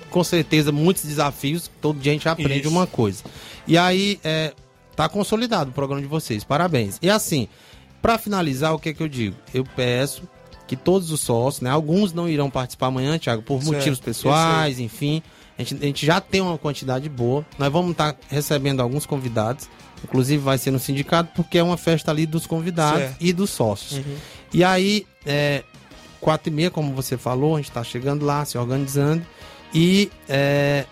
Speaker 6: com certeza muitos desafios. Todo dia a gente aprende Isso. uma coisa. E aí, é, tá consolidado o programa de vocês. Parabéns. E assim, para finalizar, o que é que eu digo? Eu peço que todos os sócios, né? Alguns não irão participar amanhã, Thiago, por certo, motivos pessoais, enfim. A gente, a gente já tem uma quantidade boa. Nós vamos estar tá recebendo alguns convidados. Inclusive vai ser no sindicato, porque é uma festa ali dos convidados certo. e dos sócios. Uhum. E aí, é, quatro e meia, como você falou, a gente está chegando lá, se organizando. E é,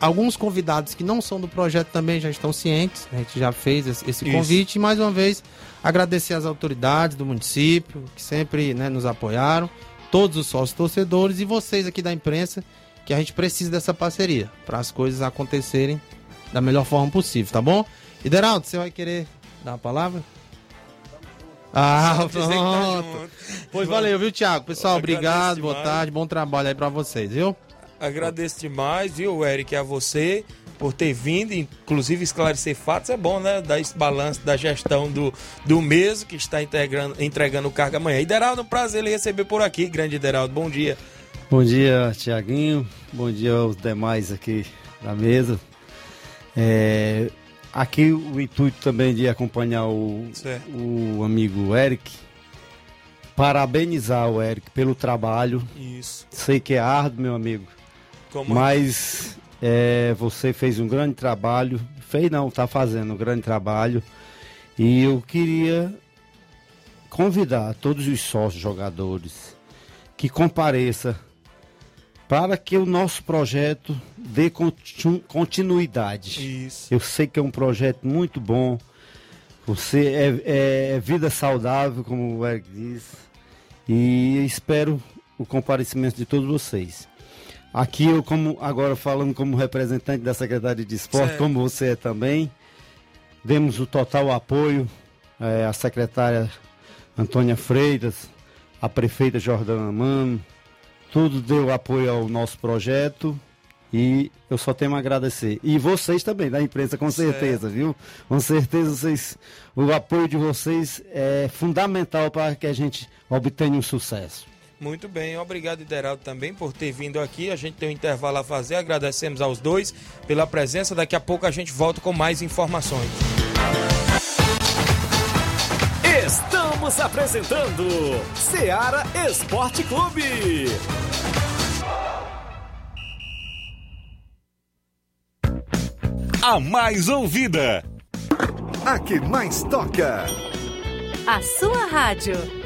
Speaker 6: alguns convidados que não são do projeto também já estão cientes. A gente já fez esse, esse convite. E mais uma vez, Agradecer às autoridades do município, que sempre né, nos apoiaram, todos os sócios torcedores e vocês aqui da imprensa, que a gente precisa dessa parceria para as coisas acontecerem da melhor forma possível, tá bom? Ideraldo, você vai querer dar uma palavra? Ah, pronto. Pois valeu, viu, Thiago? Pessoal, obrigado, boa tarde, bom trabalho aí para vocês, viu?
Speaker 1: Agradeço demais, viu, Eric, a você por ter vindo, inclusive esclarecer fatos, é bom, né? Dar esse balanço da gestão do, do mês que está entregando, entregando carga amanhã. Ideraldo, um prazer ele receber por aqui, grande Ideraldo, bom dia.
Speaker 7: Bom dia, Tiaguinho, bom dia aos demais aqui da mesa. É, aqui o intuito também de acompanhar o, o amigo Eric, parabenizar o Eric pelo trabalho.
Speaker 1: Isso.
Speaker 7: Sei que é árduo, meu amigo. Como mas é, você fez um grande trabalho, fez não, está fazendo um grande trabalho. E eu queria convidar todos os sócios jogadores que compareça para que o nosso projeto dê continuidade.
Speaker 1: Isso.
Speaker 7: Eu sei que é um projeto muito bom. Você é, é, é vida saudável, como o Eric diz. E espero o comparecimento de todos vocês. Aqui eu como agora falando como representante da Secretaria de Esporte, certo. como você é também, demos o total apoio é, à secretária Antônia Freitas, à prefeita Jordana Mano, tudo deu apoio ao nosso projeto e eu só tenho a agradecer. E vocês também, da imprensa, com certeza, certo. viu? Com certeza vocês, o apoio de vocês é fundamental para que a gente obtenha um sucesso.
Speaker 1: Muito bem, obrigado, Ideraldo, também por ter vindo aqui. A gente tem um intervalo a fazer. Agradecemos aos dois pela presença. Daqui a pouco a gente volta com mais informações.
Speaker 4: Estamos apresentando Seara Esporte Clube. A mais ouvida. A que mais toca.
Speaker 8: A sua rádio.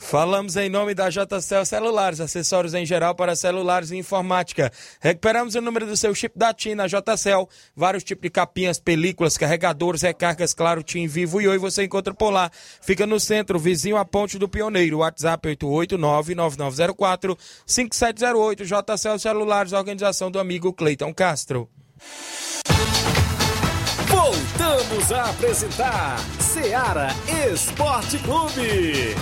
Speaker 1: Falamos em nome da JCL Celulares, acessórios em geral para celulares e informática. Recuperamos o número do seu chip da TIM na JCL. Vários tipos de capinhas, películas, carregadores, recargas, claro, TIM Vivo e Oi você encontra por lá. Fica no centro, vizinho à Ponte do Pioneiro. WhatsApp 889-9904-5708. JCL Celulares, organização do amigo Cleiton Castro.
Speaker 4: Voltamos a apresentar Seara Esporte Clube.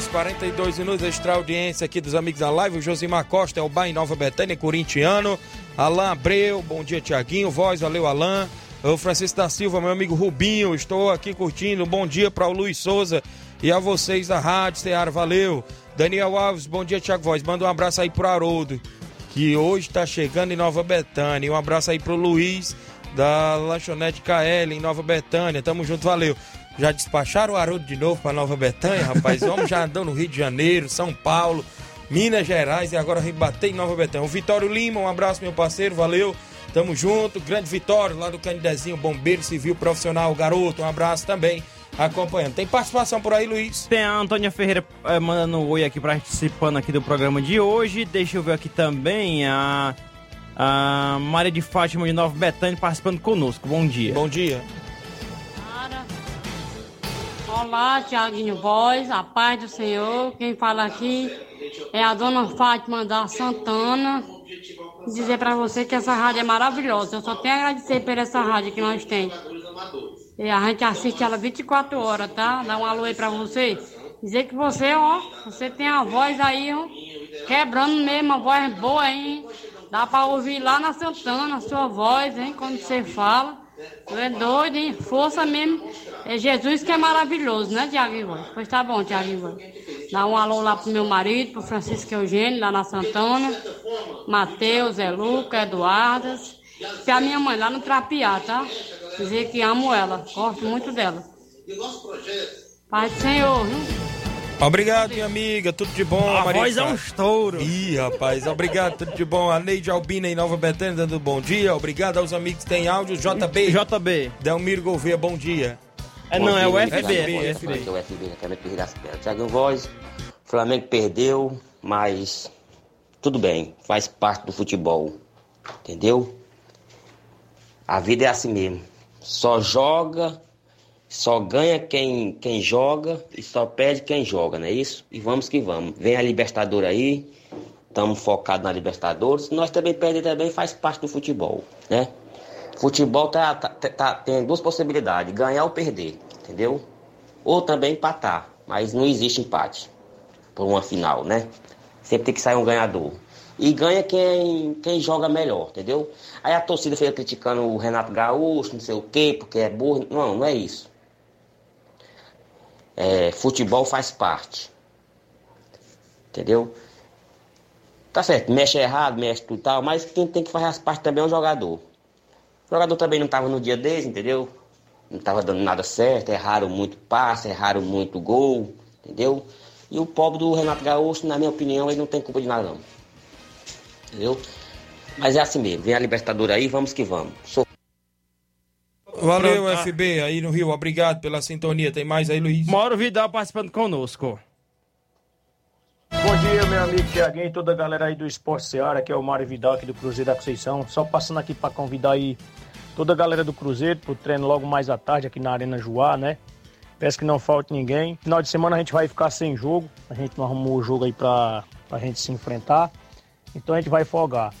Speaker 1: Horas 42 minutos, extra audiência aqui dos amigos da live. O Josimar Costa é o Bar em Nova Betânia, corintiano. Alain Abreu, bom dia, Tiaguinho. Voz, valeu, Alain. O Francisco da Silva, meu amigo Rubinho, estou aqui curtindo. Bom dia para o Luiz Souza e a vocês da Rádio Ceará, valeu. Daniel Alves, bom dia, Tiago Voz. Manda um abraço aí pro Haroldo, que hoje está chegando em Nova Betânia. Um abraço aí pro Luiz, da Lanchonete KL, em Nova Betânia. Tamo junto, valeu. Já despacharam o Haroldo de novo para Nova Betânia, rapaz? Homem já andou no Rio de Janeiro, São Paulo, Minas Gerais e agora rebatei em Nova Betânia. O Vitório Lima, um abraço, meu parceiro, valeu. Tamo junto. Grande Vitório, lá do Canidezinho, bombeiro civil profissional, garoto. Um abraço também acompanhando. Tem participação por aí, Luiz?
Speaker 2: Tem a Antônia Ferreira eh, mandando um oi aqui, participando aqui do programa de hoje. Deixa eu ver aqui também a, a Maria de Fátima de Nova Betânia participando conosco. Bom dia.
Speaker 1: Bom dia.
Speaker 9: Olá, Tiaguinho Voz, a paz do Senhor. Quem fala aqui é a dona Fátima da Santana. Dizer para você que essa rádio é maravilhosa. Eu só tenho a agradecer por essa rádio que nós temos. E a gente assiste ela 24 horas, tá? Dá um alô aí pra você. Dizer que você, ó, você tem a voz aí, ó, quebrando mesmo, a voz boa, hein? Dá pra ouvir lá na Santana a sua voz, hein? Quando você fala. Tu é doido, hein? Força mesmo. É Jesus que é maravilhoso, né, Tiago Ivan? Pois tá bom, Tiago Ivan. Dá um alô lá pro meu marido, pro Francisco Eugênio, lá na Santana. Mateus, é Luca, Eduardas. E a minha mãe lá no Trapiá, tá? Dizer que amo ela, gosto muito dela. Paz do Senhor, viu?
Speaker 1: Obrigado, minha amiga. Tudo de bom,
Speaker 2: A
Speaker 1: Maria
Speaker 2: voz é um estouro.
Speaker 1: Ih, rapaz, obrigado, tudo de bom. A Neide Albina em Nova Betânia dando bom dia. Obrigado aos amigos que têm áudio. JB.
Speaker 2: JB.
Speaker 1: Delmiro Gouveia, bom dia.
Speaker 2: É, não, é o FB. é
Speaker 1: FB.
Speaker 2: FB.
Speaker 10: o FB, Campeonato Pirri das Pedras. Thiago Voz, Flamengo perdeu, mas tudo bem, faz parte do futebol, entendeu? A vida é assim mesmo. Só joga, só ganha quem, quem joga e só perde quem joga, não é isso? E vamos que vamos. Vem a Libertadores aí, estamos focados na Libertadores. Nós também perder também faz parte do futebol, né? Futebol tá, tá- tá- tem duas possibilidades, ganhar ou perder, entendeu? Ou também empatar, mas não existe empate por uma final, né? Sempre tem que sair um ganhador. E ganha quem, quem joga melhor, entendeu? Aí a torcida fica criticando o Renato Gaúcho, não sei o quê, porque é burro. Não, não é isso. É, futebol faz parte. Entendeu? Tá certo, mexe errado, mexe tudo tal, mas quem tem que fazer as partes também é o jogador. O jogador também não estava no dia deles, entendeu? Não estava dando nada certo, erraram muito passe, erraram muito gol, entendeu? E o pobre do Renato Gaúcho, na minha opinião, ele não tem culpa de nada não. Entendeu? Mas é assim mesmo, vem a Libertadores aí, vamos que vamos. Sou...
Speaker 1: Valeu,
Speaker 2: Pronto, ah.
Speaker 1: FB, aí no Rio. Obrigado pela sintonia. Tem mais aí, Luiz?
Speaker 2: Mauro Vidal participando conosco.
Speaker 11: Bom dia, meu amigo Tiaguinho e toda a galera aí do Esporte Seara, que é o Mário Vidal aqui do Cruzeiro da Conceição. Só passando aqui para convidar aí toda a galera do Cruzeiro pro treino logo mais à tarde aqui na Arena Joá, né? Peço que não falte ninguém. Final de semana a gente vai ficar sem jogo. A gente não arrumou o jogo aí pra, pra gente se enfrentar. Então a gente vai folgar.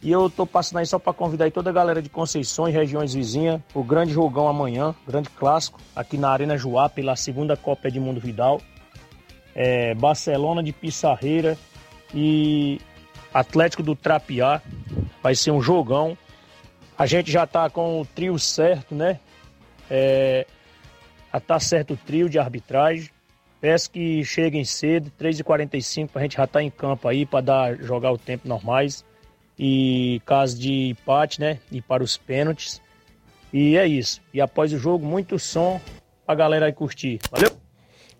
Speaker 11: E eu tô passando aí só para convidar aí toda a galera de Conceições, regiões vizinhas, o grande jogão amanhã, grande clássico, aqui na Arena Joá, pela segunda Copa Edmundo Vidal. É, Barcelona de Pissarreira e Atlético do Trapiá. Vai ser um jogão. A gente já tá com o trio certo, né? É, já tá certo o trio de arbitragem. Peço que cheguem cedo, 3h45, pra gente já tá em campo aí, para dar jogar o tempo normais. E caso de empate, né? E para os pênaltis. E é isso. E após o jogo, muito som pra galera aí curtir. Valeu!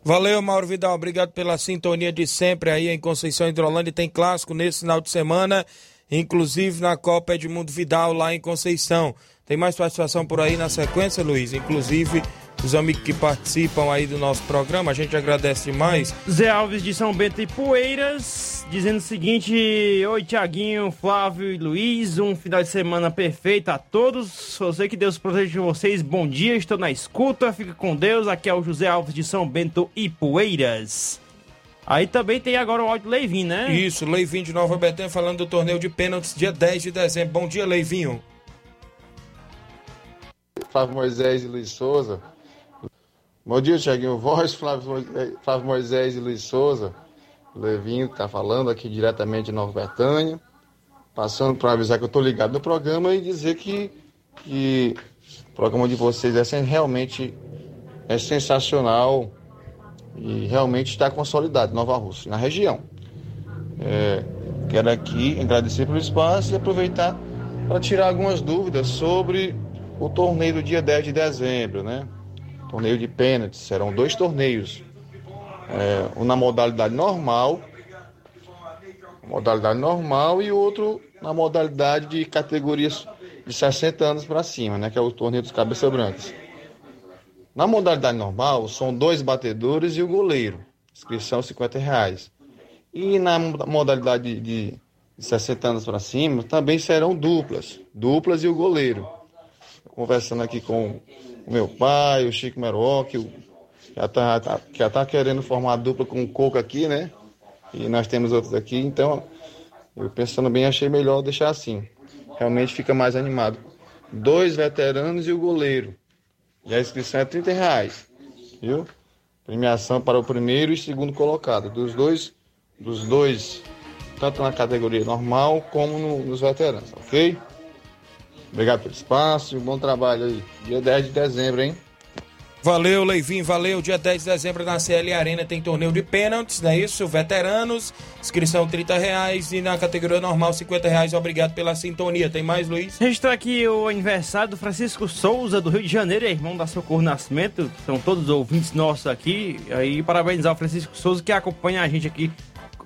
Speaker 1: Valeu, Mauro Vidal. Obrigado pela sintonia de sempre aí em Conceição Hidrolândia. Tem clássico nesse final de semana, inclusive na Copa Edmundo Vidal lá em Conceição. Tem mais participação por aí na sequência, Luiz? Inclusive os amigos que participam aí do nosso programa, a gente agradece demais.
Speaker 2: Zé Alves de São Bento e Poeiras, dizendo o seguinte: Oi, Tiaguinho, Flávio e Luiz, um final de semana perfeito a todos. Eu sei que Deus proteja vocês. Bom dia, estou na escuta, fica com Deus. Aqui é o José Alves de São Bento e Poeiras. Aí também tem agora o áudio Leivinho, né?
Speaker 1: Isso, Leivinho de Nova Betânia falando do torneio de pênaltis dia 10 de dezembro. Bom dia, Leivinho.
Speaker 12: Flávio Moisés e Luiz Souza. Bom dia, Tiaguinho Voz, Flávio, Flávio Moisés e Luiz Souza. Levinho está falando aqui diretamente de Nova Betânia. Passando para avisar que eu estou ligado no programa e dizer que, que o programa de vocês é realmente é sensacional e realmente está consolidado Nova Rússia, na região. É, quero aqui agradecer pelo espaço e aproveitar para tirar algumas dúvidas sobre o torneio do dia 10 de dezembro, né? Torneio de pênaltis. Serão dois torneios. É, um na modalidade normal, modalidade normal e outro na modalidade de categorias de 60 anos para cima, né, que é o torneio dos cabeça brancas. Na modalidade normal, são dois batedores e o goleiro. Inscrição 50 reais. E na modalidade de, de 60 anos para cima, também serão duplas. Duplas e o goleiro. Conversando aqui com o meu pai, o Chico Meruó, que já está tá, já tá querendo formar dupla com o Coco aqui, né? E nós temos outros aqui, então eu pensando bem, achei melhor deixar assim. Realmente fica mais animado. Dois veteranos e o goleiro. E a inscrição é 30 reais. Viu? Premiação para o primeiro e segundo colocado. Dos dois, dos dois, tanto na categoria normal como no, nos veteranos, ok? Obrigado pelo espaço e um bom trabalho aí. Dia 10 de dezembro, hein?
Speaker 1: Valeu, Leivinho, valeu. Dia 10 de dezembro na CL Arena tem torneio de pênaltis, não é isso? Veteranos, inscrição 30 reais e na categoria normal 50 reais. Obrigado pela sintonia. Tem mais, Luiz?
Speaker 2: Registrar aqui o aniversário do Francisco Souza, do Rio de Janeiro, é irmão da Socorro Nascimento. São todos ouvintes nossos aqui. Aí, parabenizar o Francisco Souza que acompanha a gente aqui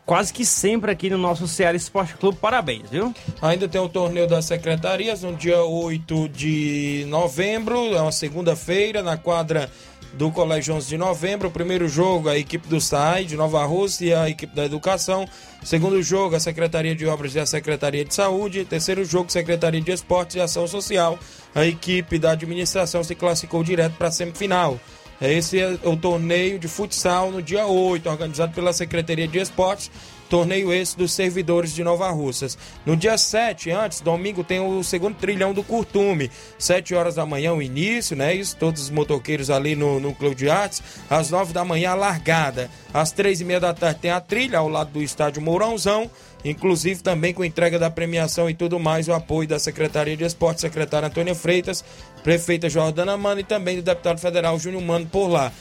Speaker 2: quase que sempre aqui no nosso Ceará Esporte Clube. Parabéns, viu?
Speaker 1: Ainda tem o torneio das secretarias no dia 8 de novembro, é uma segunda-feira, na quadra do Colégio 11 de novembro. O primeiro jogo, a equipe do SAI de Nova Rússia e a equipe da Educação. Segundo jogo, a Secretaria de Obras e a Secretaria de Saúde. Terceiro jogo, Secretaria de Esportes e Ação Social. A equipe da administração se classificou direto para a semifinal. Esse é o torneio de futsal no dia 8, organizado pela Secretaria de Esportes. Torneio esse dos servidores de Nova Russas. No dia 7, antes, domingo, tem o segundo trilhão do Curtume. 7 horas da manhã, o início, né? Isso, todos os motoqueiros ali no Núcleo de Artes. Às 9 da manhã, a largada. Às 3 e meia da tarde, tem a trilha ao lado do estádio Mourãozão inclusive também com entrega da premiação e tudo mais, o apoio da Secretaria de Esporte, secretária Antônia Freitas, prefeita Jordana Mano e também do deputado federal Júnior Mano por lá.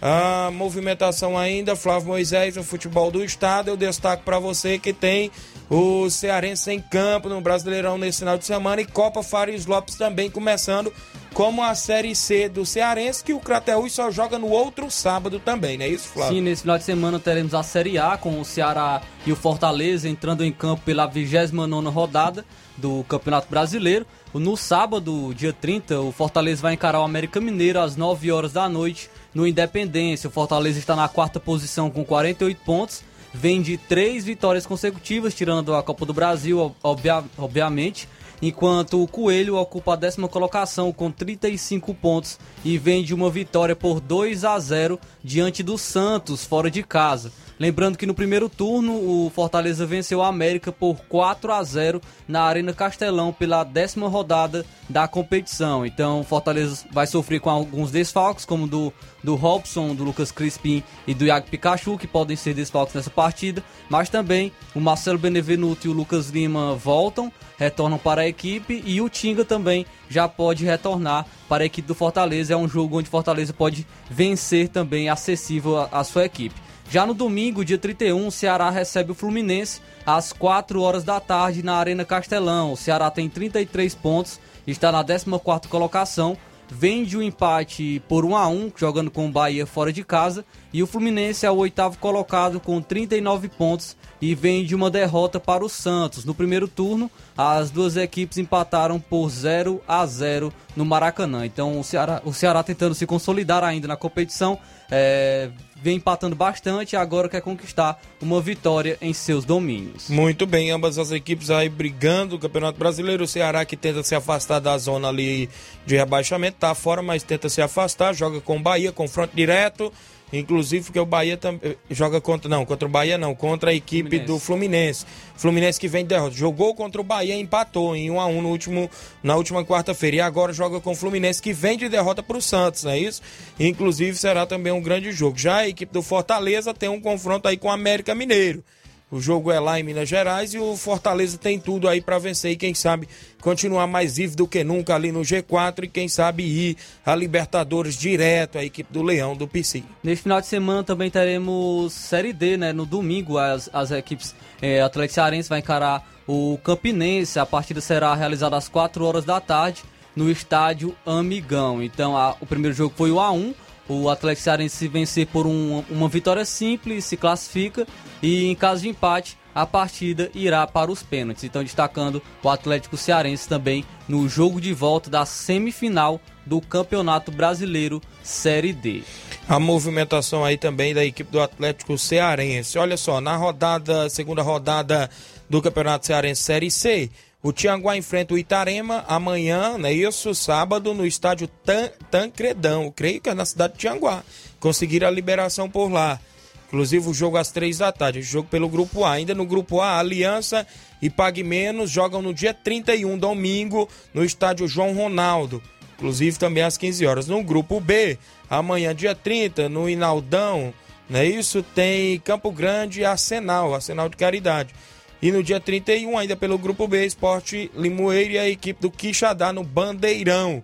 Speaker 1: A movimentação ainda, Flávio Moisés, no futebol do estado. Eu destaco para você que tem o Cearense em campo no Brasileirão nesse final de semana e Copa Fares Lopes também começando como a Série C do Cearense, que o Crateús só joga no outro sábado também, não é isso, Flávio?
Speaker 3: Sim, nesse final de semana teremos a Série A com o Ceará e o Fortaleza entrando em campo pela 29 rodada do Campeonato Brasileiro. No sábado, dia 30, o Fortaleza vai encarar o América Mineiro às 9 horas da noite no Independência. O Fortaleza está na quarta posição com 48 pontos, vem de três vitórias consecutivas, tirando a Copa do Brasil, obvia obviamente enquanto o Coelho ocupa a décima colocação com 35 pontos e vem de uma vitória por 2 a 0 diante do Santos, fora de casa. Lembrando que no primeiro turno o Fortaleza venceu a América por 4 a 0 na Arena Castelão pela décima rodada da competição. Então Fortaleza vai sofrer com alguns desfalques, como do, do Robson, do Lucas Crispim e do Iago Pikachu, que podem ser desfalques nessa partida. Mas também o Marcelo Benevenuto e o Lucas Lima voltam, retornam para a equipe e o Tinga também já pode retornar para a equipe do Fortaleza. É um jogo onde Fortaleza pode vencer também acessível à sua equipe. Já no domingo, dia 31, o Ceará recebe o Fluminense às 4 horas da tarde na Arena Castelão. O Ceará tem 33 pontos, está na 14ª colocação, vende o empate por 1 a 1 jogando com o Bahia fora de casa, e o Fluminense é o oitavo colocado com 39 pontos e vem de uma derrota para o Santos. No primeiro turno, as duas equipes empataram por 0 a 0 no Maracanã. Então o Ceará, o Ceará tentando se consolidar ainda na competição, é, vem empatando bastante e agora quer conquistar uma vitória em seus domínios.
Speaker 1: Muito bem, ambas as equipes aí brigando o Campeonato Brasileiro. O Ceará que tenta se afastar da zona ali de rebaixamento, tá fora, mas tenta se afastar, joga com o Bahia, confronto direto. Inclusive porque o Bahia também joga contra. Não, contra o Bahia não, contra a equipe Fluminense. do Fluminense. Fluminense que vem de derrota. Jogou contra o Bahia e empatou em 1 a 1 no último, na última quarta-feira. E agora joga com o Fluminense que vem de derrota para o Santos, não é isso? Inclusive será também um grande jogo. Já a equipe do Fortaleza tem um confronto aí com o América Mineiro. O jogo é lá em Minas Gerais e o Fortaleza tem tudo aí para vencer e quem sabe continuar mais vivo do que nunca ali no G4 e quem sabe ir a Libertadores direto a equipe do Leão do PC.
Speaker 3: Neste final de semana também teremos Série D, né? No domingo as, as equipes é, Atlético Cearense vai encarar o Campinense. A partida será realizada às 4 horas da tarde no estádio Amigão. Então a, o primeiro jogo foi o A1 o Atlético Cearense se vencer por um, uma vitória simples se classifica e em caso de empate a partida irá para os pênaltis. Então destacando o Atlético Cearense também no jogo de volta da semifinal do Campeonato Brasileiro Série D.
Speaker 1: A movimentação aí também da equipe do Atlético Cearense. Olha só, na rodada, segunda rodada do Campeonato Cearense Série C, o Tianguá enfrenta o Itarema amanhã, não é isso? Sábado, no estádio Tan Tancredão. creio que é na cidade de Tianguá. Conseguiram a liberação por lá. Inclusive o jogo às três da tarde. Jogo pelo grupo A. Ainda no grupo A, Aliança e Pague Menos jogam no dia 31, domingo, no estádio João Ronaldo. Inclusive também às 15 horas. No grupo B, amanhã, dia 30, no Inaldão, não é isso? Tem Campo Grande e Arsenal, Arsenal de Caridade. E no dia 31, ainda pelo Grupo B, Esporte Limoeiro e a equipe do Quixadá no Bandeirão.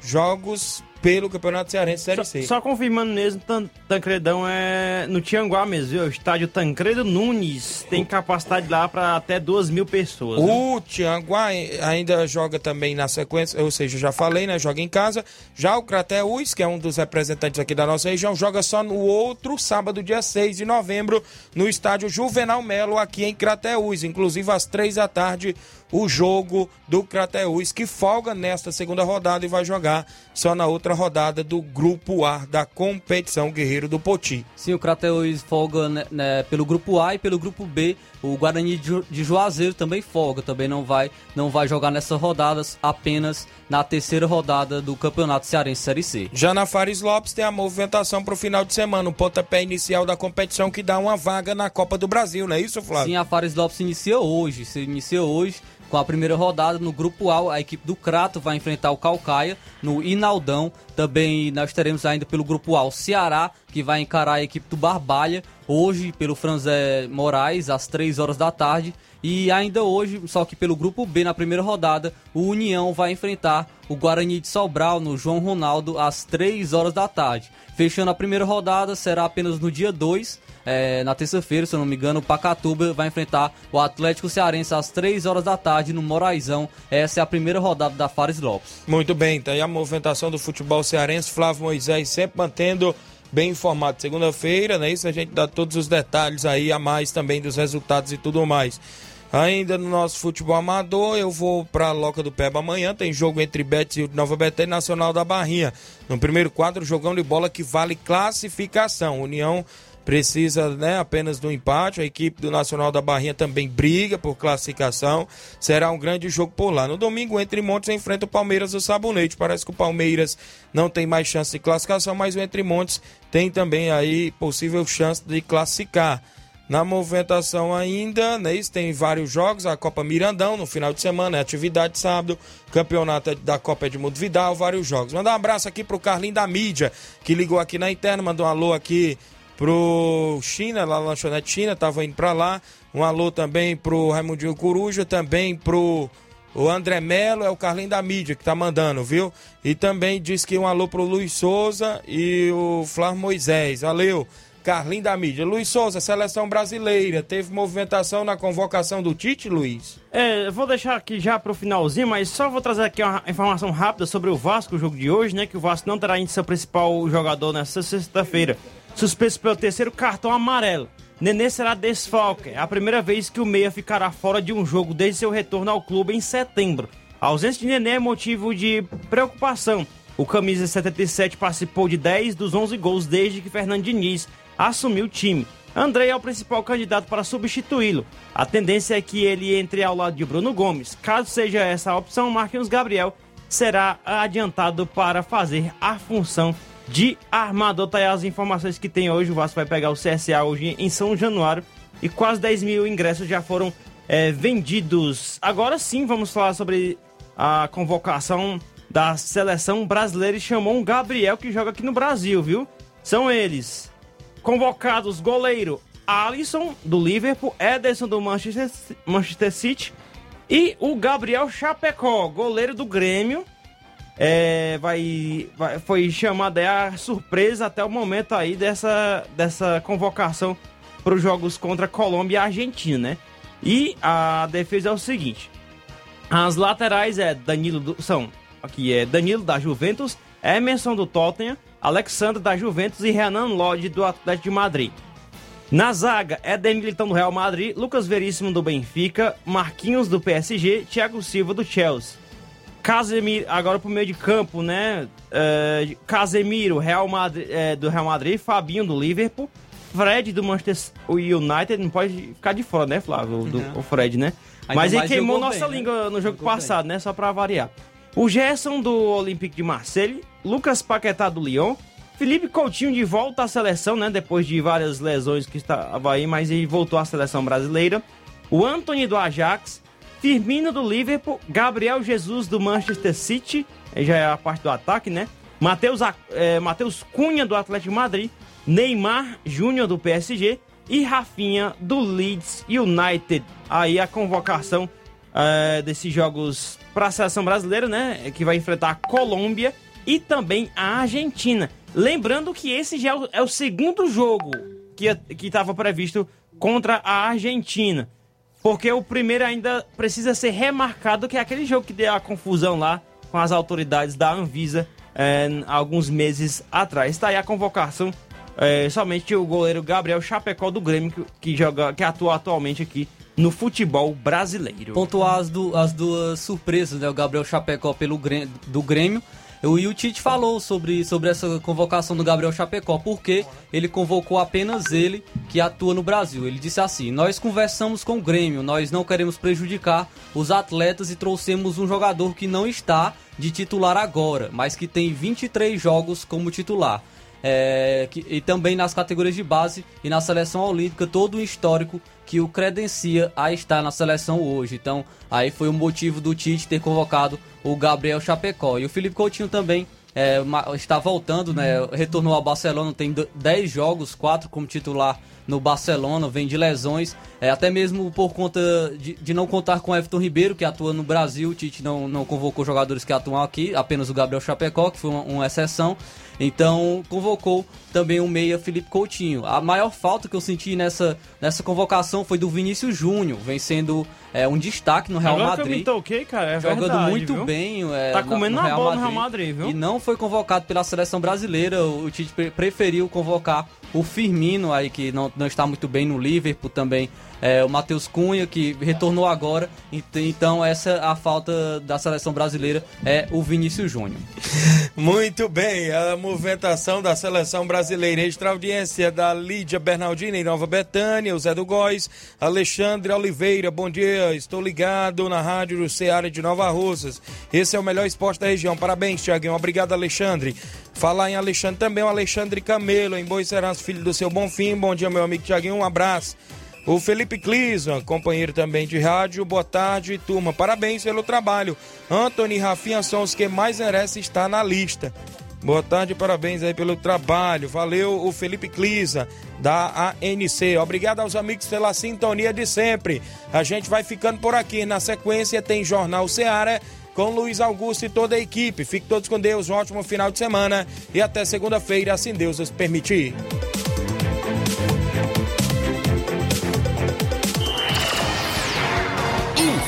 Speaker 1: Jogos pelo Campeonato Cearense Série C.
Speaker 2: Só, confirmando mesmo, Tan Tancredão é no Tianguá mesmo, viu? O estádio Tancredo Nunes tem capacidade lá para até 2 mil pessoas.
Speaker 1: O Tianguá ainda joga também na sequência, ou seja, já falei, né? Joga em casa. Já o Crateús, que é um dos representantes aqui da nossa região, joga só no outro sábado, dia 6 de novembro, no estádio Juvenal Melo, aqui em Crateús. Inclusive às 3 da tarde, o jogo do Crateús, que folga nesta segunda rodada e vai jogar só na outra rodada do Grupo A da competição Guerreiro do Poti.
Speaker 3: Sim, o Crateús folga né, né, pelo Grupo A e pelo Grupo B. O Guarani de Juazeiro também folga, também não vai, não vai jogar nessas rodadas, apenas na terceira rodada do Campeonato Cearense Série C.
Speaker 1: Já na Fares Lopes tem a movimentação para o final de semana, o pontapé inicial da competição que dá uma vaga na Copa do Brasil, não é isso, Flávio?
Speaker 3: Sim, a Fares Lopes inicia hoje, se inicia hoje com a primeira rodada no grupo A, a equipe do Crato vai enfrentar o Calcaia no Inaldão. Também nós teremos ainda pelo grupo A o Ceará, que vai encarar a equipe do Barbalha, hoje pelo Franzé Moraes, às 3 horas da tarde. E ainda hoje, só que pelo grupo B, na primeira rodada, o União vai enfrentar o Guarani de Sobral no João Ronaldo às 3 horas da tarde. Fechando a primeira rodada, será apenas no dia 2, é, na terça-feira, se eu não me engano, o Pacatuba vai enfrentar o Atlético Cearense às 3 horas da tarde no Moraizão. Essa é a primeira rodada da Fares Lopes.
Speaker 1: Muito bem, tá aí a movimentação do futebol cearense. Flávio Moisés sempre mantendo bem informado. Segunda-feira, né? Isso a gente dá todos os detalhes aí a mais também dos resultados e tudo mais. Ainda no nosso futebol amador, eu vou para Loca do Peba amanhã. Tem jogo entre Betis e Nova Betém Nacional da Barrinha. No primeiro quadro, jogão de bola que vale classificação. União precisa né, apenas do empate. A equipe do Nacional da Barrinha também briga por classificação. Será um grande jogo por lá. No domingo, entre Montes enfrenta o Palmeiras do Sabonete. Parece que o Palmeiras não tem mais chance de classificação, mas o Entre Montes tem também aí possível chance de classificar. Na movimentação ainda, né, tem vários jogos, a Copa Mirandão no final de semana, é atividade sábado, campeonato da Copa Edmundo Vidal, vários jogos. Mandar um abraço aqui pro Carlinho da Mídia, que ligou aqui na interna, mandou um alô aqui pro China, lá na Lanchonete China, tava indo pra lá. Um alô também pro Raimundinho Coruja, também pro o André Melo, é o Carlinho da Mídia que tá mandando, viu? E também diz que um alô pro Luiz Souza e o Flávio Moisés. Valeu! Carlinho da mídia. Luiz Souza, seleção brasileira, teve movimentação na convocação do Tite, Luiz?
Speaker 2: É, vou deixar aqui já pro finalzinho, mas só vou trazer aqui uma informação rápida sobre o Vasco, o jogo de hoje, né? Que o Vasco não terá ainda seu principal jogador nesta sexta-feira. Suspenso pelo terceiro cartão amarelo. Nenê será desfalque. É a primeira vez que o Meia ficará fora de um jogo desde seu retorno ao clube em setembro. A ausência de Nenê é motivo de preocupação. O camisa 77 participou de 10 dos 11 gols desde que Fernando Diniz assumiu o time. André é o principal candidato para substituí-lo. A tendência é que ele entre ao lado de Bruno Gomes. Caso seja essa a opção, Marquinhos Gabriel será adiantado para fazer a função de armador. Tá aí as informações que tem hoje. O Vasco vai pegar o CSA hoje em São Januário e quase 10 mil ingressos já foram é, vendidos. Agora sim, vamos falar sobre a convocação da seleção brasileira e chamou um Gabriel que joga aqui no Brasil, viu? São eles Convocados goleiro Alisson, do Liverpool, Ederson, do Manchester, Manchester City e o Gabriel Chapecó, goleiro do Grêmio. É, vai, vai, foi chamada é a surpresa até o momento aí dessa, dessa convocação para os jogos contra Colômbia e Argentina, né? E a defesa é o seguinte: as laterais é Danilo do, são aqui é Danilo da Juventus, Emerson do Tottenham, Alexandre da Juventus e Renan Lodge do Atlético de Madrid. Na zaga, Éder Militão do Real Madrid, Lucas Veríssimo do Benfica, Marquinhos do PSG, Thiago Silva do Chelsea. Casemiro, agora pro meio de campo, né? Uh, Casemiro Real Madrid, uh, do Real Madrid, Fabinho do Liverpool, Fred do Manchester United, não pode ficar de fora, né, Flávio? Do, o Fred, né? Ainda Mas ele queimou nossa bem, língua né? no jogo jogou passado, bem. né? Só pra variar. O Gerson do Olympique de Marseille, Lucas Paquetá do Lyon, Felipe Coutinho de volta à seleção, né? Depois de várias lesões que estava aí, mas ele voltou à seleção brasileira. O Anthony do Ajax, Firmino do Liverpool, Gabriel Jesus do Manchester City, já é a parte do ataque, né? Matheus, é, Cunha do Atlético Madrid, Neymar Júnior do PSG e Rafinha do Leeds United. Aí a convocação é, desses jogos para a seleção brasileira, né? Que vai enfrentar a Colômbia e também a Argentina. Lembrando que esse já é o, é o segundo jogo que estava previsto contra a Argentina. Porque o primeiro ainda precisa ser remarcado, que é aquele jogo que deu a confusão lá com as autoridades da Anvisa é, alguns meses atrás. Está aí a convocação. É, somente o goleiro Gabriel Chapecó do Grêmio, que, que, joga, que atua atualmente aqui no futebol brasileiro.
Speaker 3: Pontuar as, du as duas surpresas, né? O Gabriel Chapecó pelo do Grêmio. O Tite falou sobre, sobre essa convocação do Gabriel Chapecó, porque ele convocou apenas ele que atua no Brasil. Ele disse assim: Nós conversamos com o Grêmio, nós não queremos prejudicar os atletas e trouxemos um jogador que não está de titular agora, mas que tem 23 jogos como titular. É, que, e também nas categorias de base e na seleção olímpica, todo o histórico que o credencia a estar na seleção hoje. Então, aí foi o motivo do Tite ter convocado o Gabriel Chapecó. E o Felipe Coutinho também é, está voltando, né? Retornou ao Barcelona, tem 10 jogos, 4 como titular no Barcelona, vem de lesões, é, até mesmo por conta de, de, não contar com Everton Ribeiro, que atua no Brasil, o Tite não, não convocou jogadores que atuam aqui, apenas o Gabriel Chapecó, que foi uma, uma exceção, então convocou também o meia Felipe Coutinho. A maior falta que eu senti nessa, nessa convocação foi do Vinícius Júnior, vencendo é, um destaque no Real
Speaker 2: Agora
Speaker 3: Madrid.
Speaker 2: Que eu me toquei, cara, é
Speaker 3: jogando
Speaker 2: verdade,
Speaker 3: muito
Speaker 2: viu?
Speaker 3: bem. É,
Speaker 2: tá comendo
Speaker 3: no,
Speaker 2: na
Speaker 3: Real
Speaker 2: bola
Speaker 3: Madrid,
Speaker 2: no Real Madrid, viu?
Speaker 3: E não foi convocado pela seleção brasileira. O Tite preferiu convocar o Firmino aí, que não, não está muito bem no Liverpool também. É, o Matheus Cunha, que retornou agora. Então, essa a falta da seleção brasileira é o Vinícius Júnior.
Speaker 1: Muito bem, a movimentação da seleção brasileira. Extra audiência da Lídia Bernardina em Nova Betânia, o Zé do Góis, Alexandre Oliveira, bom dia, estou ligado na rádio do Ceará de Nova Russas. Esse é o melhor esporte da região. Parabéns, Tiaguinho. Obrigado, Alexandre. Falar em Alexandre também, o Alexandre Camelo, em Boa Serança, filho do seu Bonfim. Bom dia, meu amigo Tiaguinho, um abraço. O Felipe Clisman, companheiro também de rádio, boa tarde, turma. Parabéns pelo trabalho. Anthony e Rafinha são os que mais merecem estar na lista. Boa tarde, parabéns aí pelo trabalho. Valeu o Felipe Clisa, da ANC. Obrigado aos amigos pela sintonia de sempre. A gente vai ficando por aqui. Na sequência tem Jornal Seara com Luiz Augusto e toda a equipe. Fique todos com Deus, um ótimo final de semana e até segunda-feira, assim Deus nos permitir.